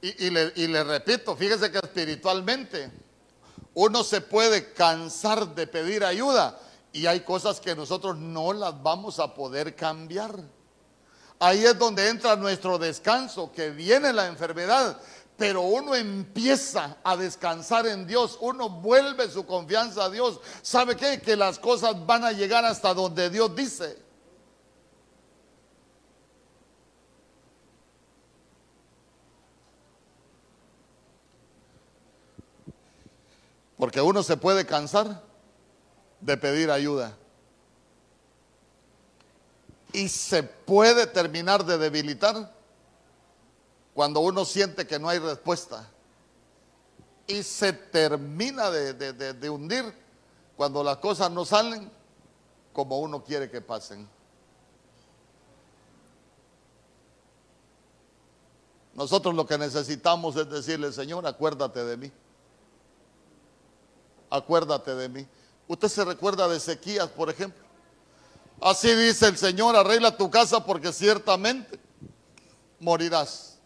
Y, le, y, le, repito, fíjese que espiritualmente uno se puede cansar de pedir ayuda y hay cosas que nosotros no las vamos a poder cambiar. Ahí es donde entra nuestro descanso, que viene la enfermedad, pero uno empieza a descansar en Dios, uno vuelve su confianza a Dios. ¿Sabe qué? Que las cosas van a llegar hasta donde Dios dice. Porque uno se puede cansar de pedir ayuda y se puede terminar de debilitar cuando uno siente que no hay respuesta. Y se termina de, hundir cuando las cosas no salen como uno quiere que pasen. Nosotros lo que necesitamos es decirle, Señor, acuérdate de mí. Acuérdate de mí. Usted se recuerda de Ezequías, por ejemplo. Así dice el Señor, arregla tu casa porque ciertamente morirás,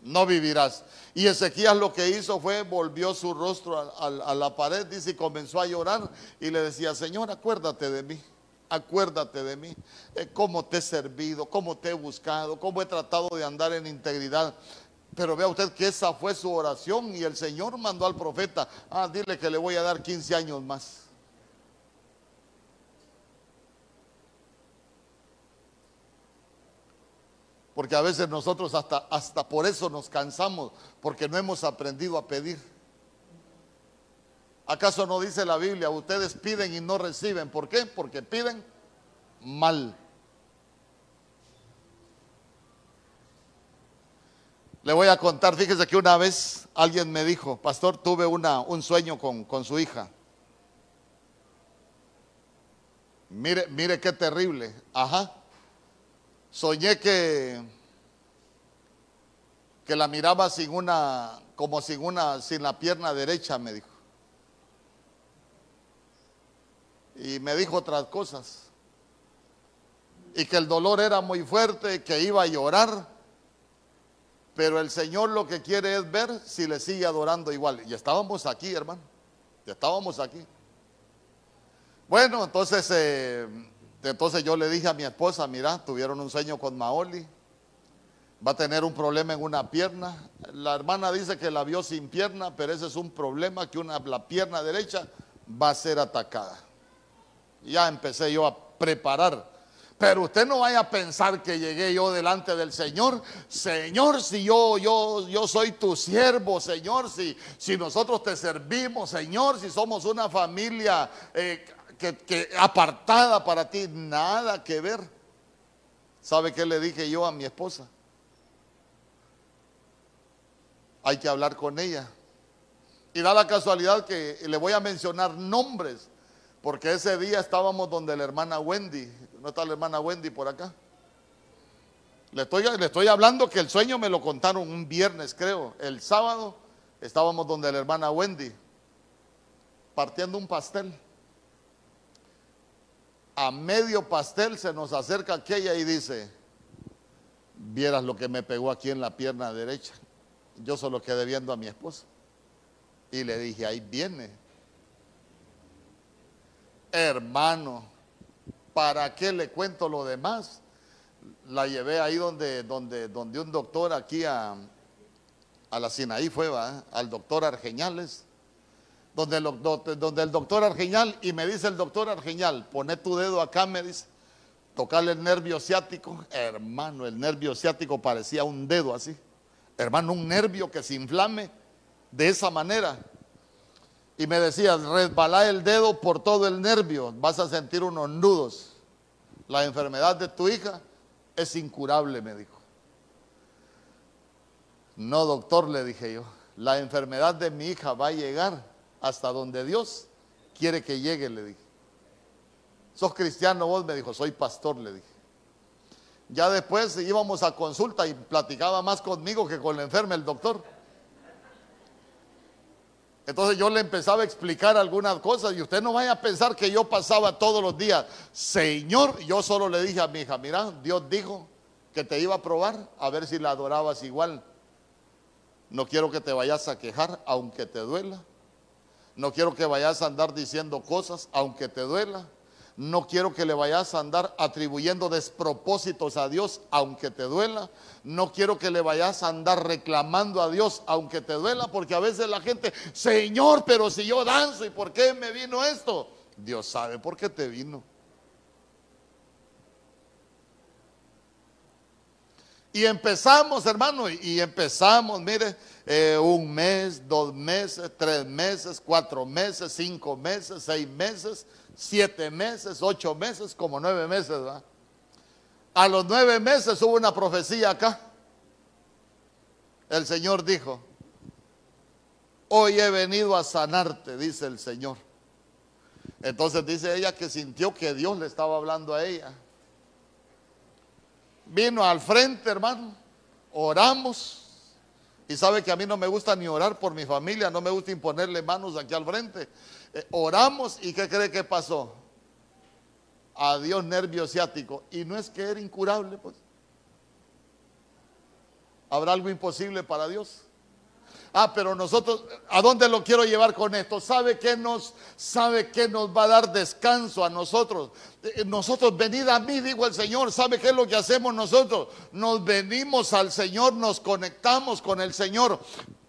no vivirás. Y Ezequías lo que hizo fue, volvió su rostro a, la pared, dice, y comenzó a llorar y le decía, Señor, acuérdate de mí, acuérdate de mí, cómo te he servido, cómo te he buscado, cómo he tratado de andar en integridad. Pero vea usted que esa fue su oración y el Señor mandó al profeta, ah, dile que le voy a dar 15 años más. Porque a veces nosotros hasta, hasta por eso nos cansamos, porque no hemos aprendido a pedir. ¿Acaso no dice la Biblia, ustedes piden y no reciben? ¿Por qué? Porque piden mal. Le voy a contar, fíjese que una vez alguien me dijo, pastor, tuve una, un sueño con, con su hija. Mire, mire qué terrible. Ajá. Soñé que, que la miraba sin una, como sin una, sin la pierna derecha, me dijo. Y me dijo otras cosas. Y que el dolor era muy fuerte, que iba a llorar pero el Señor lo que quiere es ver si le sigue adorando igual. Y estábamos aquí, hermano. Ya estábamos aquí. Bueno, entonces, eh, entonces yo le dije a mi esposa, mira, tuvieron un sueño con Maoli. Va a tener un problema en una pierna. La hermana dice que la vio sin pierna, pero ese es un problema que la pierna derecha va a ser atacada. Ya empecé yo a preparar pero usted no vaya a pensar que llegué yo delante del Señor. Señor, si yo, yo, yo soy tu siervo, Señor, si, si nosotros te servimos, Señor, si somos una familia eh, que, apartada para ti, nada que ver. ¿Sabe qué le dije yo a mi esposa? Hay que hablar con ella. Y da la casualidad que le voy a mencionar nombres, porque ese día estábamos donde la hermana Wendy, ¿No está la hermana Wendy por acá? Le estoy, le estoy hablando que el sueño me lo contaron un viernes, creo. El sábado estábamos donde la hermana Wendy, partiendo un pastel. A medio pastel se nos acerca aquella y dice, vieras lo que me pegó aquí en la pierna derecha. Yo solo quedé viendo a mi esposa. Y le dije, ahí viene. Hermano, ¿Para qué le cuento lo demás? La llevé ahí donde, donde, donde un doctor aquí a, a la Sinaí fue, al doctor Argeñales, donde el, doctor Argeñal, y me dice el doctor Argeñal, pone tu dedo acá, me dice, tocarle el nervio ciático, hermano, el nervio ciático parecía un dedo así, hermano, un nervio que se inflame de esa manera. Y me decía, resbalá el dedo por todo el nervio, vas a sentir unos nudos. La enfermedad de tu hija es incurable, me dijo. No, doctor, le dije yo, la enfermedad de mi hija va a llegar hasta donde Dios quiere que llegue, le dije. ¿Sos cristiano vos? Me dijo, soy pastor, le dije. Ya después íbamos a consulta y platicaba más conmigo que con la enferma el doctor. Entonces yo le empezaba a explicar algunas cosas y usted no vaya a pensar que yo pasaba todos los días, Señor, yo solo le dije a mi hija, mira, Dios dijo que te iba a probar a ver si la adorabas igual. No quiero que te vayas a quejar aunque te duela. No quiero que vayas a andar diciendo cosas aunque te duela. No quiero que le vayas a andar atribuyendo despropósitos a Dios, aunque te duela. No quiero que le vayas a andar reclamando a Dios, aunque te duela, porque a veces la gente, Señor, pero si yo danzo, ¿y por qué me vino esto? Dios sabe por qué te vino. Y empezamos, hermano, y empezamos, mire, eh, un mes, dos meses, tres meses, cuatro meses, cinco meses, seis meses, siete meses, ocho meses, como nueve meses. ¿verdad? A los nueve meses hubo una profecía acá. El Señor dijo, hoy he venido a sanarte, dice el Señor. Entonces dice ella que sintió que Dios le estaba hablando a ella. Vino al frente, hermano, oramos. Y sabe que a mí no me gusta ni orar por mi familia, no me gusta imponerle manos aquí al frente. Eh, oramos y ¿qué cree que pasó? Adiós nervio ciático. Y no es que era incurable, pues. ¿Habrá algo imposible para Dios? Ah, pero nosotros, ¿a dónde lo quiero llevar con esto? ¿Sabe qué nos, sabe qué nos va a dar descanso a nosotros? Eh, nosotros, venid a mí, dijo el Señor. ¿Sabe qué es lo que hacemos nosotros? Nos venimos al Señor, nos conectamos con el Señor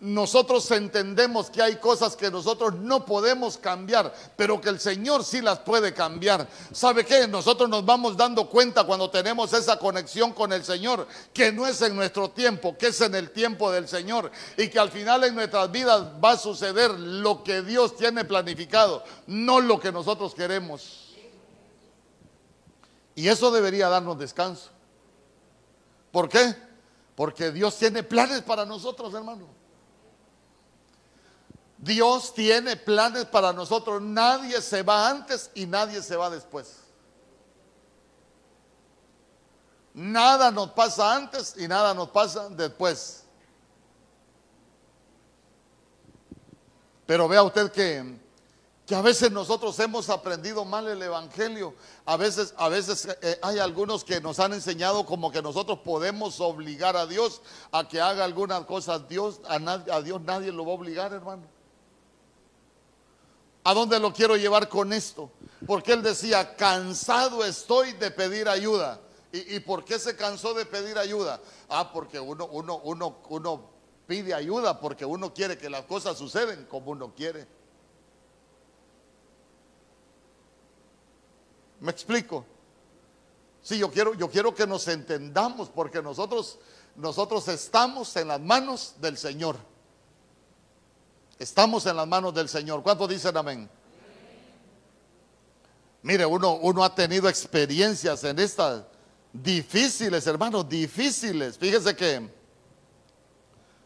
nosotros entendemos que hay cosas que nosotros no podemos cambiar, pero que el Señor sí las puede cambiar. ¿Sabe qué? Nosotros nos vamos dando cuenta cuando tenemos esa conexión con el Señor, que no es en nuestro tiempo, que es en el tiempo del Señor y que al final en nuestras vidas va a suceder lo que Dios tiene planificado, no lo que nosotros queremos. Y eso debería darnos descanso. ¿Por qué? Porque Dios tiene planes para nosotros, hermano. Dios tiene planes para nosotros. Nadie se va antes y nadie se va después. Nada nos pasa antes y nada nos pasa después. Pero vea usted que, que a veces nosotros hemos aprendido mal el Evangelio. A veces, a veces eh, hay algunos que nos han enseñado como que nosotros podemos obligar a Dios a que haga algunas cosas. Dios, a, a Dios nadie lo va a obligar, hermano. ¿A dónde lo quiero llevar con esto? Porque él decía, cansado estoy de pedir ayuda. ¿Y, por qué se cansó de pedir ayuda? Ah, porque uno, uno, uno, uno pide ayuda porque uno quiere que las cosas suceden como uno quiere. ¿Me explico? Sí, yo quiero, yo quiero que nos entendamos porque nosotros, nosotros estamos en las manos del Señor. Estamos en las manos del Señor. ¿Cuántos dicen amén? Mire, uno, uno ha tenido experiencias en estas difíciles, hermanos, difíciles. Fíjese que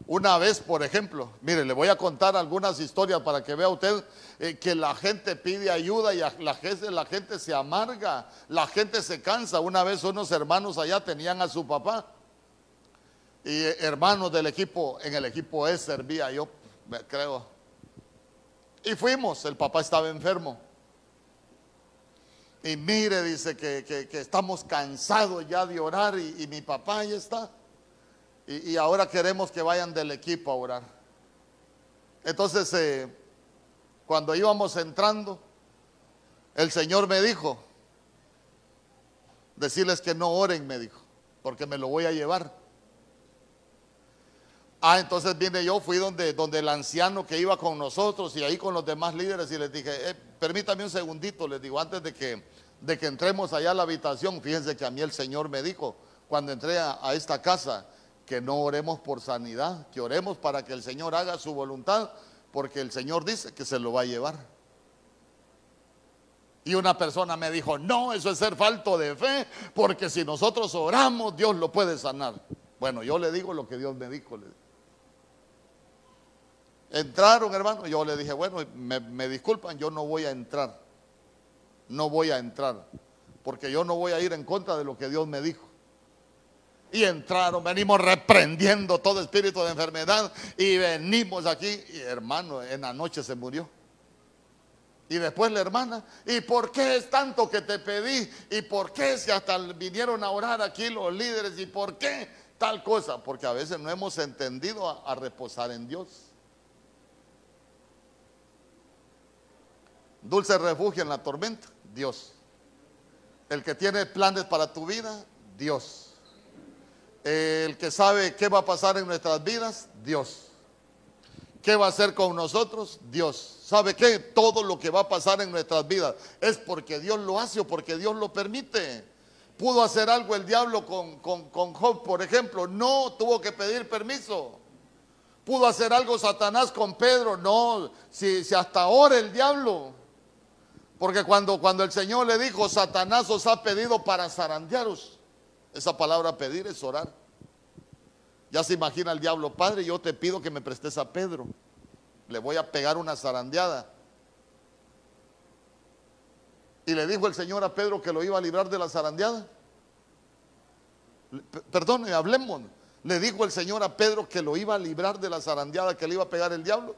una vez, por ejemplo, mire, le voy a contar algunas historias para que vea usted eh, que la gente pide ayuda y la gente, la gente se amarga, la gente se cansa. Una vez unos hermanos allá tenían a su papá y eh, hermanos del equipo, en el equipo E servía yo, creo. Y fuimos, el papá estaba enfermo. Y mire, dice que, estamos cansados ya de orar y, mi papá ya está. Y, ahora queremos que vayan del equipo a orar. Entonces, eh, cuando íbamos entrando, el Señor me dijo, decirles que no oren, me dijo, porque me lo voy a llevar. Ah, entonces viene yo, fui donde, donde el anciano que iba con nosotros y ahí con los demás líderes y les dije, eh, permítame un segundito, les digo, antes de que, de que entremos allá a la habitación, fíjense que a mí el Señor me dijo, cuando entré a, a esta casa, que no oremos por sanidad, que oremos para que el Señor haga su voluntad, porque el Señor dice que se lo va a llevar. Y una persona me dijo, no, eso es ser falto de fe, porque si nosotros oramos, Dios lo puede sanar. Bueno, yo le digo lo que Dios me dijo. Entraron, hermano. Yo le dije, bueno, me, disculpan, yo no voy a entrar. No voy a entrar. Porque yo no voy a ir en contra de lo que Dios me dijo. Y entraron, venimos reprendiendo todo espíritu de enfermedad y venimos aquí. Y hermano, en la noche se murió. Y después la hermana, ¿y por qué es tanto que te pedí? ¿Y por qué si hasta vinieron a orar aquí los líderes? ¿Y por qué tal cosa? Porque a veces no hemos entendido a reposar en Dios. Dulce refugio en la tormenta, Dios. El que tiene planes para tu vida, Dios. El que sabe qué va a pasar en nuestras vidas, Dios. ¿Qué va a hacer con nosotros? Dios. ¿Sabe qué? Todo lo que va a pasar en nuestras vidas es porque Dios lo hace o porque Dios lo permite. ¿Pudo hacer algo el diablo con, con, Job, por ejemplo? No, tuvo que pedir permiso. ¿Pudo hacer algo Satanás con Pedro? No, si, si hasta ahora el diablo porque cuando, cuando el Señor le dijo, Satanás os ha pedido para zarandearos, esa palabra pedir es orar. Ya se imagina el diablo, Padre, yo te pido que me prestes a Pedro. Le voy a pegar una zarandeada. Y le dijo el Señor a Pedro que lo iba a librar de la zarandeada. Perdón, hablemos. Le dijo el Señor a Pedro que lo iba a librar de la zarandeada que le iba a pegar el diablo.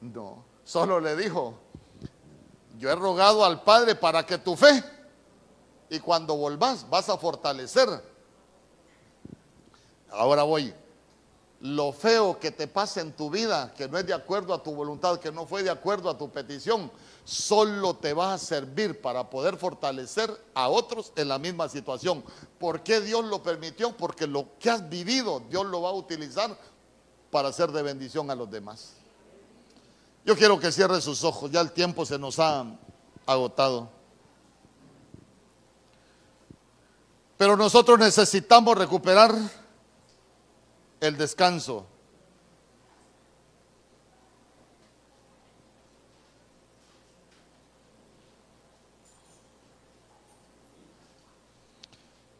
No, solo le dijo, yo he rogado al Padre para que tu fe, y cuando volvás, vas a fortalecer. Ahora voy. Lo feo que te pasa en tu vida, que no es de acuerdo a tu voluntad, que no fue de acuerdo a tu petición, solo te va a servir para poder fortalecer a otros en la misma situación. ¿Por qué Dios lo permitió? Porque lo que has vivido, Dios lo va a utilizar para hacer de bendición a los demás. Yo quiero que cierre sus ojos, ya el tiempo se nos ha agotado. Pero nosotros necesitamos recuperar el descanso.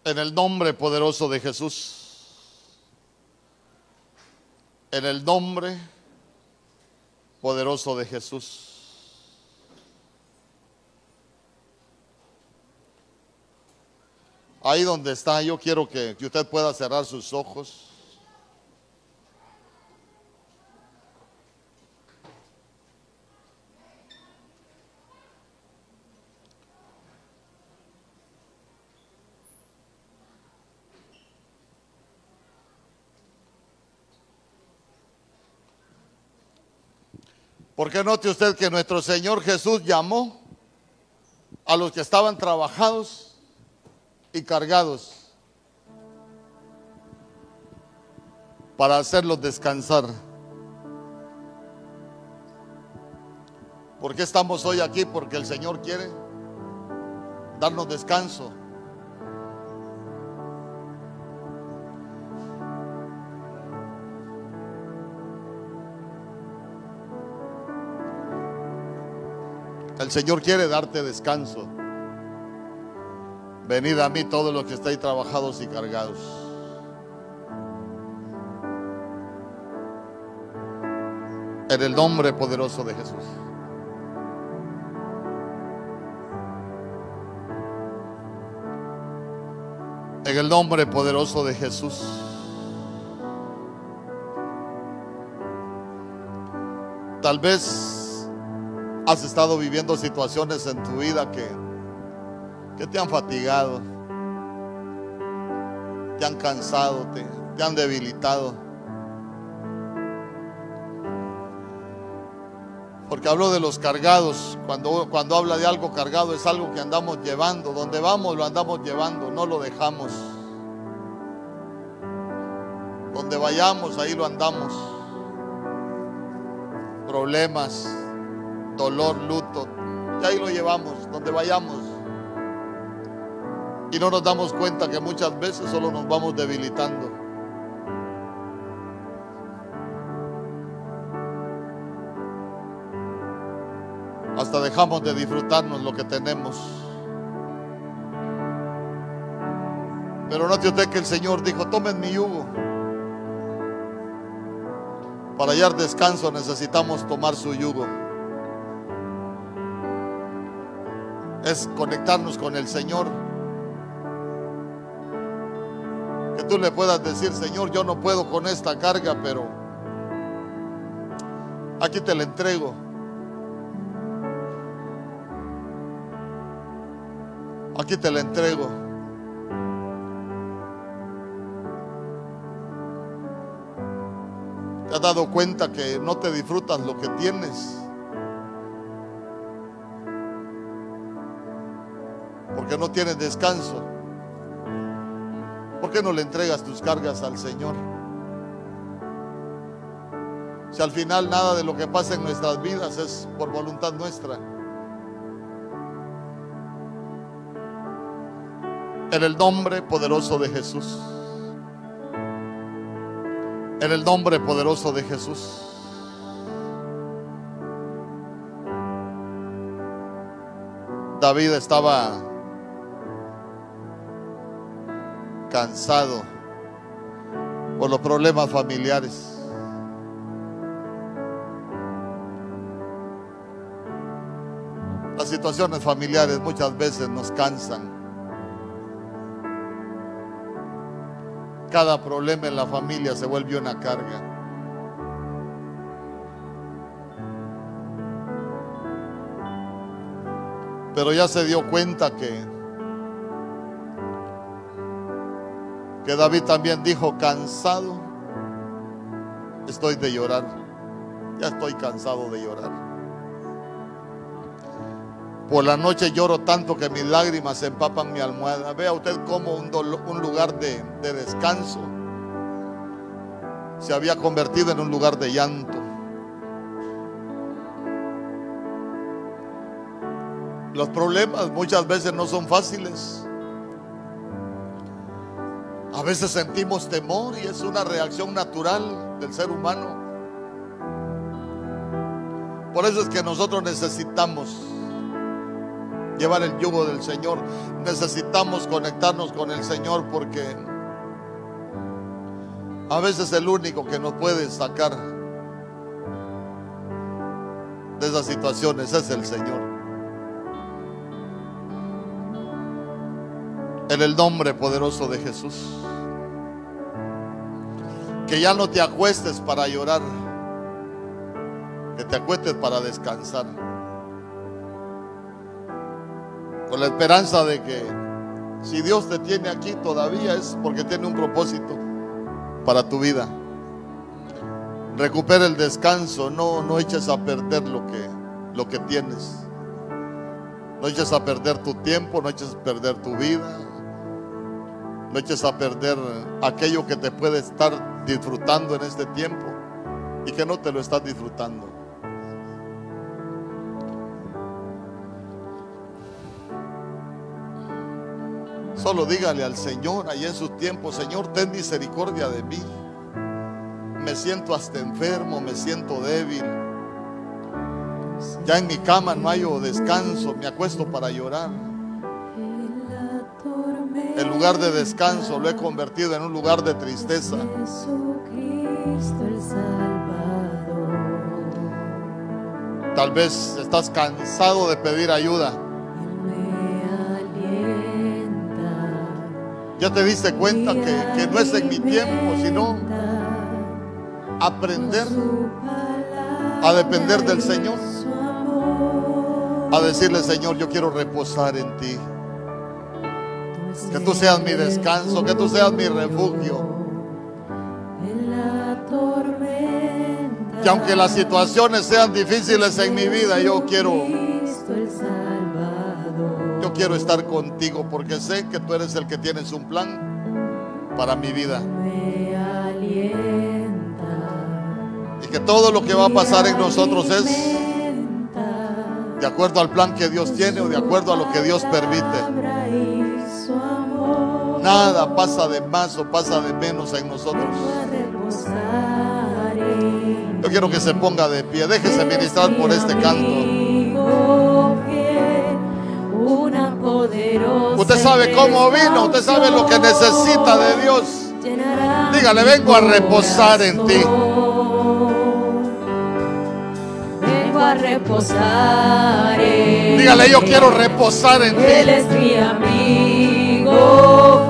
En el nombre poderoso de Jesús. En el nombre poderoso de Jesús. Ahí donde está, yo quiero que, usted pueda cerrar sus ojos. Porque note usted que nuestro Señor Jesús llamó a los que estaban trabajados y cargados para hacerlos descansar. ¿Por qué estamos hoy aquí? Porque el Señor quiere darnos descanso. El Señor quiere darte descanso. Venid a mí todos los que estáis trabajados y cargados. En el nombre poderoso de Jesús. En el nombre poderoso de Jesús. Tal vez has estado viviendo situaciones en tu vida que, que te han fatigado, te han cansado, te, te han debilitado. Porque hablo de los cargados. Cuando, cuando habla de algo cargado es algo que andamos llevando. Donde vamos lo andamos llevando, no lo dejamos. Donde vayamos, ahí lo andamos. Problemas, dolor, luto, y ahí lo llevamos, donde vayamos. Y no nos damos cuenta que muchas veces solo nos vamos debilitando. Hasta dejamos de disfrutarnos lo que tenemos. Pero note usted que el Señor dijo, tomen mi yugo. Para hallar descanso necesitamos tomar su yugo. Es conectarnos con el Señor. Que tú le puedas decir, Señor, yo no puedo con esta carga, pero aquí te la entrego. Aquí te la entrego. ¿Te has dado cuenta que no te disfrutas lo que tienes? Porque no tienes descanso. ¿Por qué no le entregas tus cargas al Señor? Si al final nada de lo que pasa en nuestras vidas es por voluntad nuestra. En el nombre poderoso de Jesús. En el nombre poderoso de Jesús. David estaba cansado por los problemas familiares. Las situaciones familiares muchas veces nos cansan. Cada problema en la familia se vuelve una carga. Pero ya se dio cuenta que que David también dijo, cansado estoy de llorar. Ya estoy cansado de llorar. Por la noche lloro tanto que mis lágrimas empapan mi almohada. Vea usted cómo un, lugar de descanso se había convertido en un lugar de llanto. Los problemas muchas veces no son fáciles. A veces sentimos temor y es una reacción natural del ser humano. Por eso es que nosotros necesitamos llevar el yugo del Señor. Necesitamos conectarnos con el Señor porque A veces el único que nos puede sacar de esas situaciones es el Señor. En el nombre poderoso de Jesús. Que ya no te acuestes para llorar. Que te acuestes para descansar. Con la esperanza de que si Dios te tiene aquí todavía es porque tiene un propósito para tu vida. Recupera el descanso, no, no eches a perder lo que, lo que tienes. No eches a perder tu tiempo, no eches a perder tu vida. No eches a perder aquello que te puede estar disfrutando en este tiempo y que no te lo estás disfrutando. Solo dígale al Señor ahí en su tiempo, Señor, ten misericordia de mí. Me siento hasta enfermo, me siento débil. Ya en mi cama no hay descanso, me acuesto para llorar. El lugar de descanso lo he convertido en un lugar de tristeza. Tal vez estás cansado de pedir ayuda. Ya te diste cuenta que, no es en mi tiempo, sino aprender a depender del Señor. A decirle, Señor, yo quiero reposar en ti. Que tú seas mi descanso, que tú seas mi refugio. Que aunque las situaciones sean difíciles en mi vida, yo quiero quiero estar contigo porque sé que tú eres el que tienes un plan para mi vida. Y que todo lo que va a pasar en nosotros es de acuerdo al plan que Dios tiene o de acuerdo a lo que Dios permite. Nada pasa de más o pasa de menos en nosotros. Yo quiero que se ponga de pie. Déjese ministrar por este canto. Usted sabe cómo vino, usted sabe lo que necesita de Dios. Dígale, vengo a reposar en ti. Vengo a reposar en Dígale, yo quiero reposar en ti. Él es mi amigo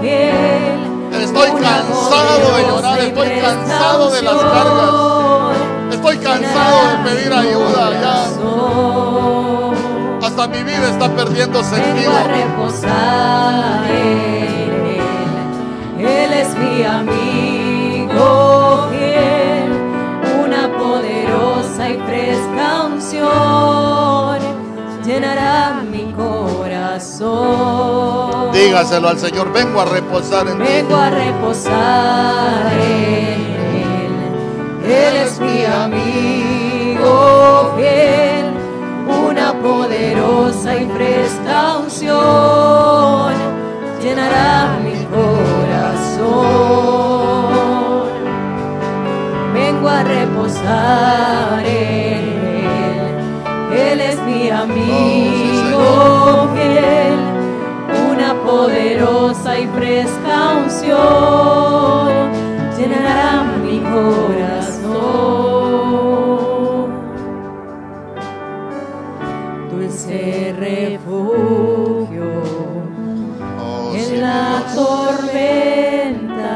fiel. Estoy cansado de llorar, estoy cansado de las cargas. Estoy cansado de pedir ayuda ya mi vida está perdiendo sentido. Él es mi amigo fiel, una poderosa y fresca unción llenará mi corazón. Dígaselo al Señor, vengo a reposar en Vengo a reposar en él. Él es mi amigo fiel una poderosa y fresca unción llenará mi corazón. Vengo a reposar en Él, Él es mi amigo poderosa y fresca unción llenará mi corazón. refugio oh, en la tormenta.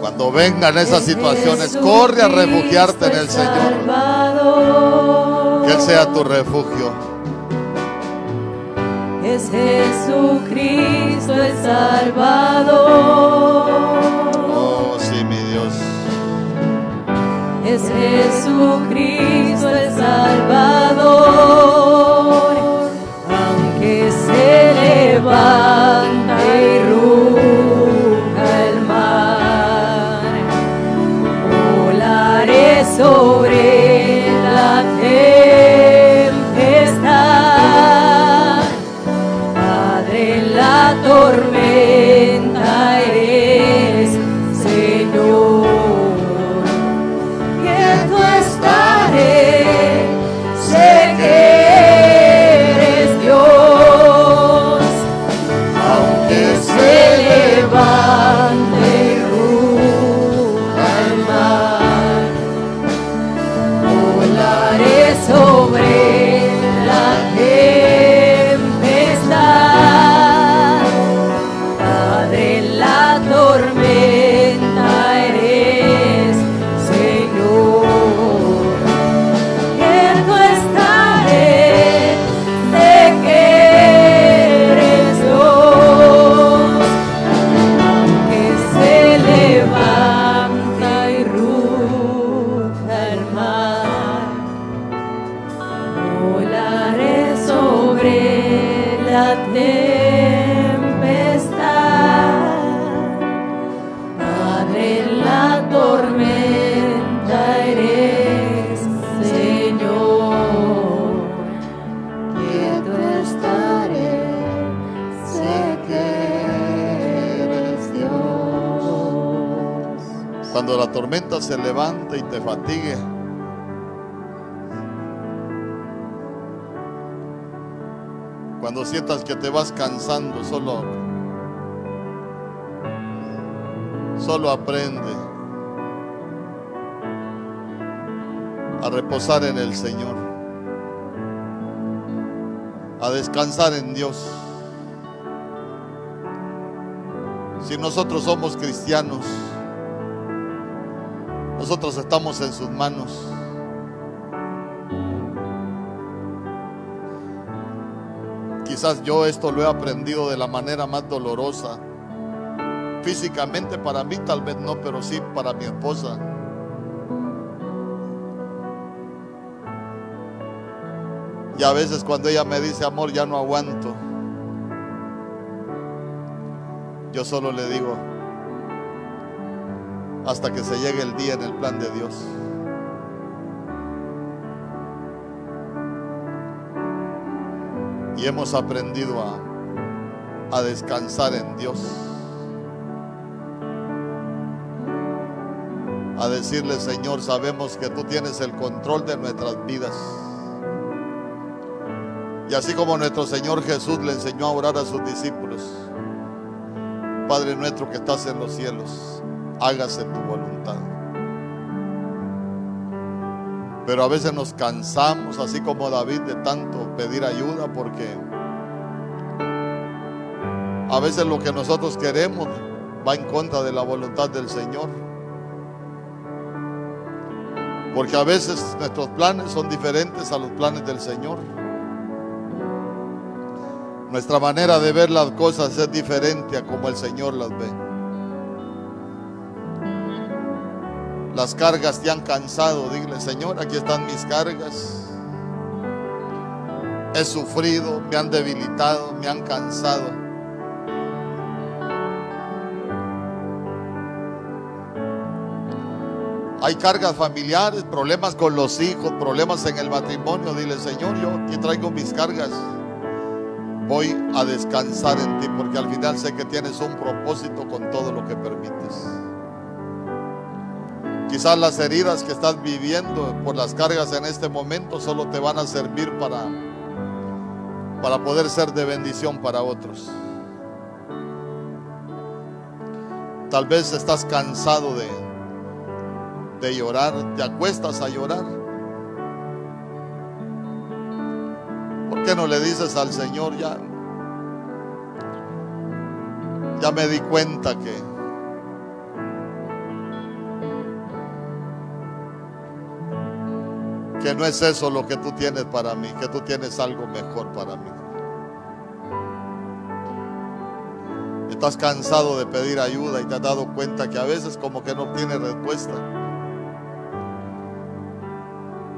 Cuando vengan esas situaciones, corre a refugiarte en el Señor. Que Él sea tu refugio. Es Jesucristo el Salvador. Oh, sí, mi Dios. Es Jesucristo el Salvador levanta y ruja el mar. Volaré sobre Cuando la tormenta se levante y te fatigue, cuando sientas que te vas cansando, solo solo aprende a reposar en el Señor, a descansar en Dios. Si nosotros somos cristianos, nosotros estamos en sus manos. Quizás yo esto lo he aprendido de la manera más dolorosa. Físicamente para mí tal vez no, pero sí para mi esposa. Y a veces cuando ella me dice, amor, ya no aguanto, yo solo le digo, hasta que se llegue el día en el plan de Dios. Y hemos aprendido a, a descansar en Dios. A decirle, Señor, sabemos que tú tienes el control de nuestras vidas. Y así como nuestro Señor Jesús le enseñó a orar a sus discípulos, Padre nuestro que estás en los cielos, hágase tu voluntad. Pero a veces nos cansamos, así como David, de tanto pedir ayuda porque a veces lo que nosotros queremos va en contra de la voluntad del Señor. Porque a veces nuestros planes son diferentes a los planes del Señor. Nuestra manera de ver las cosas es diferente a como el Señor las ve. Las cargas te han cansado, dile, Señor, aquí están mis cargas. He sufrido, me han debilitado, me han cansado. Hay cargas familiares, problemas con los hijos, problemas en el matrimonio. Dile, Señor, yo aquí traigo mis cargas. Voy a descansar en ti porque al final sé que tienes un propósito con todo lo que permites. Quizás las heridas que estás viviendo por las cargas en este momento solo te van a servir para, para poder ser de bendición para otros. Tal vez estás cansado de, de llorar, te acuestas a llorar. ¿Por qué no le dices al Señor ya? Ya me di cuenta que que no es eso lo que tú tienes para mí, que tú tienes algo mejor para mí. Estás cansado de pedir ayuda y te has dado cuenta que a veces como que no obtienes respuesta.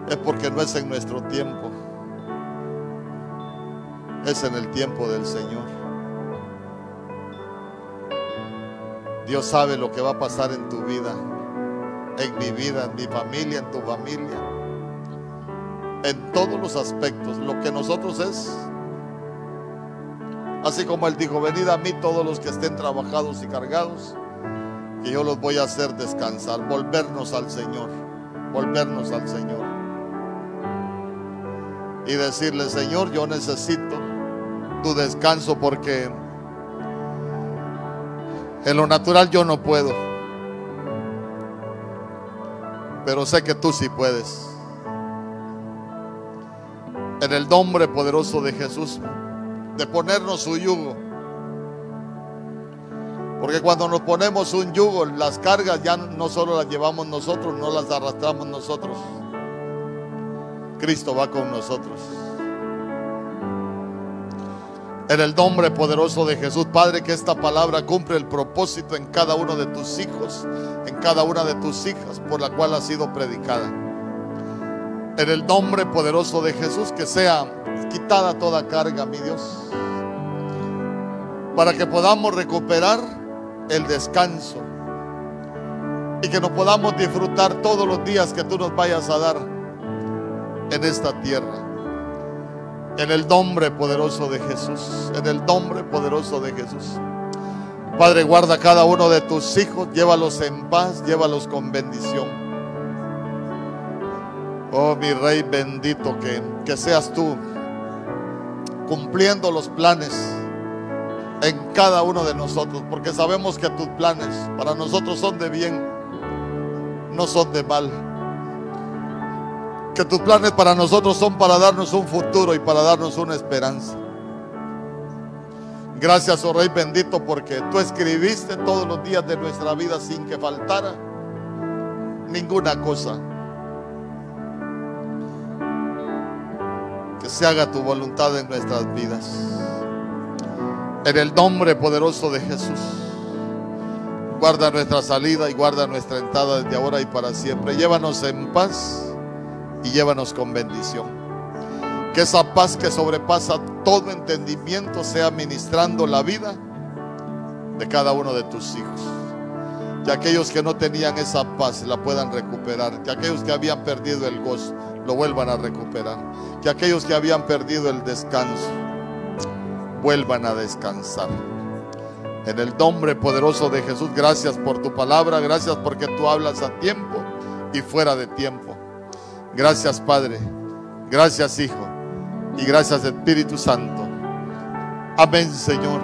Es porque no es en nuestro tiempo. Es en el tiempo del Señor. Dios sabe lo que va a pasar en tu vida, en mi vida, en mi familia, en tu familia en todos los aspectos. Lo que nosotros es, así como Él dijo, venid a mí todos los que estén trabajados y cargados, que yo los voy a hacer descansar, volvernos al Señor, volvernos al Señor. Y decirle, Señor, yo necesito tu descanso porque en lo natural yo no puedo. Pero sé que tú sí puedes en el nombre poderoso de Jesús, de ponernos su yugo. Porque cuando nos ponemos un yugo, las cargas ya no solo las llevamos nosotros, no las arrastramos nosotros. Cristo va con nosotros. En el nombre poderoso de Jesús, Padre, que esta palabra cumple el propósito en cada uno de tus hijos, en cada una de tus hijas, por la cual ha sido predicada. En el nombre poderoso de Jesús, que sea quitada toda carga, mi Dios. Para que podamos recuperar el descanso. Y que nos podamos disfrutar todos los días que tú nos vayas a dar en esta tierra. En el nombre poderoso de Jesús. En el nombre poderoso de Jesús. Padre, guarda cada uno de tus hijos, llévalos en paz, llévalos con bendición. Oh, mi Rey bendito, que, que seas tú cumpliendo los planes en cada uno de nosotros, porque sabemos que tus planes para nosotros son de bien, no son de mal. Que tus planes para nosotros son para darnos un futuro y para darnos una esperanza. Gracias, oh Rey bendito, porque tú escribiste todos los días de nuestra vida sin que faltara ninguna cosa. Que se haga tu voluntad en nuestras vidas. En el nombre poderoso de Jesús. Guarda nuestra salida y guarda nuestra entrada desde ahora y para siempre. Llévanos en paz y llévanos con bendición. Que esa paz que sobrepasa todo entendimiento sea ministrando la vida de cada uno de tus hijos. Que aquellos que no tenían esa paz la puedan recuperar. Que aquellos que habían perdido el gozo lo vuelvan a recuperar. Que aquellos que habían perdido el descanso vuelvan a descansar. En el nombre poderoso de Jesús, gracias por tu palabra, gracias porque tú hablas a tiempo y fuera de tiempo. Gracias Padre, gracias Hijo y gracias Espíritu Santo. Amén Señor.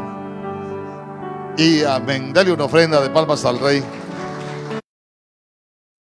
Y amén. Dale una ofrenda de palmas al Rey.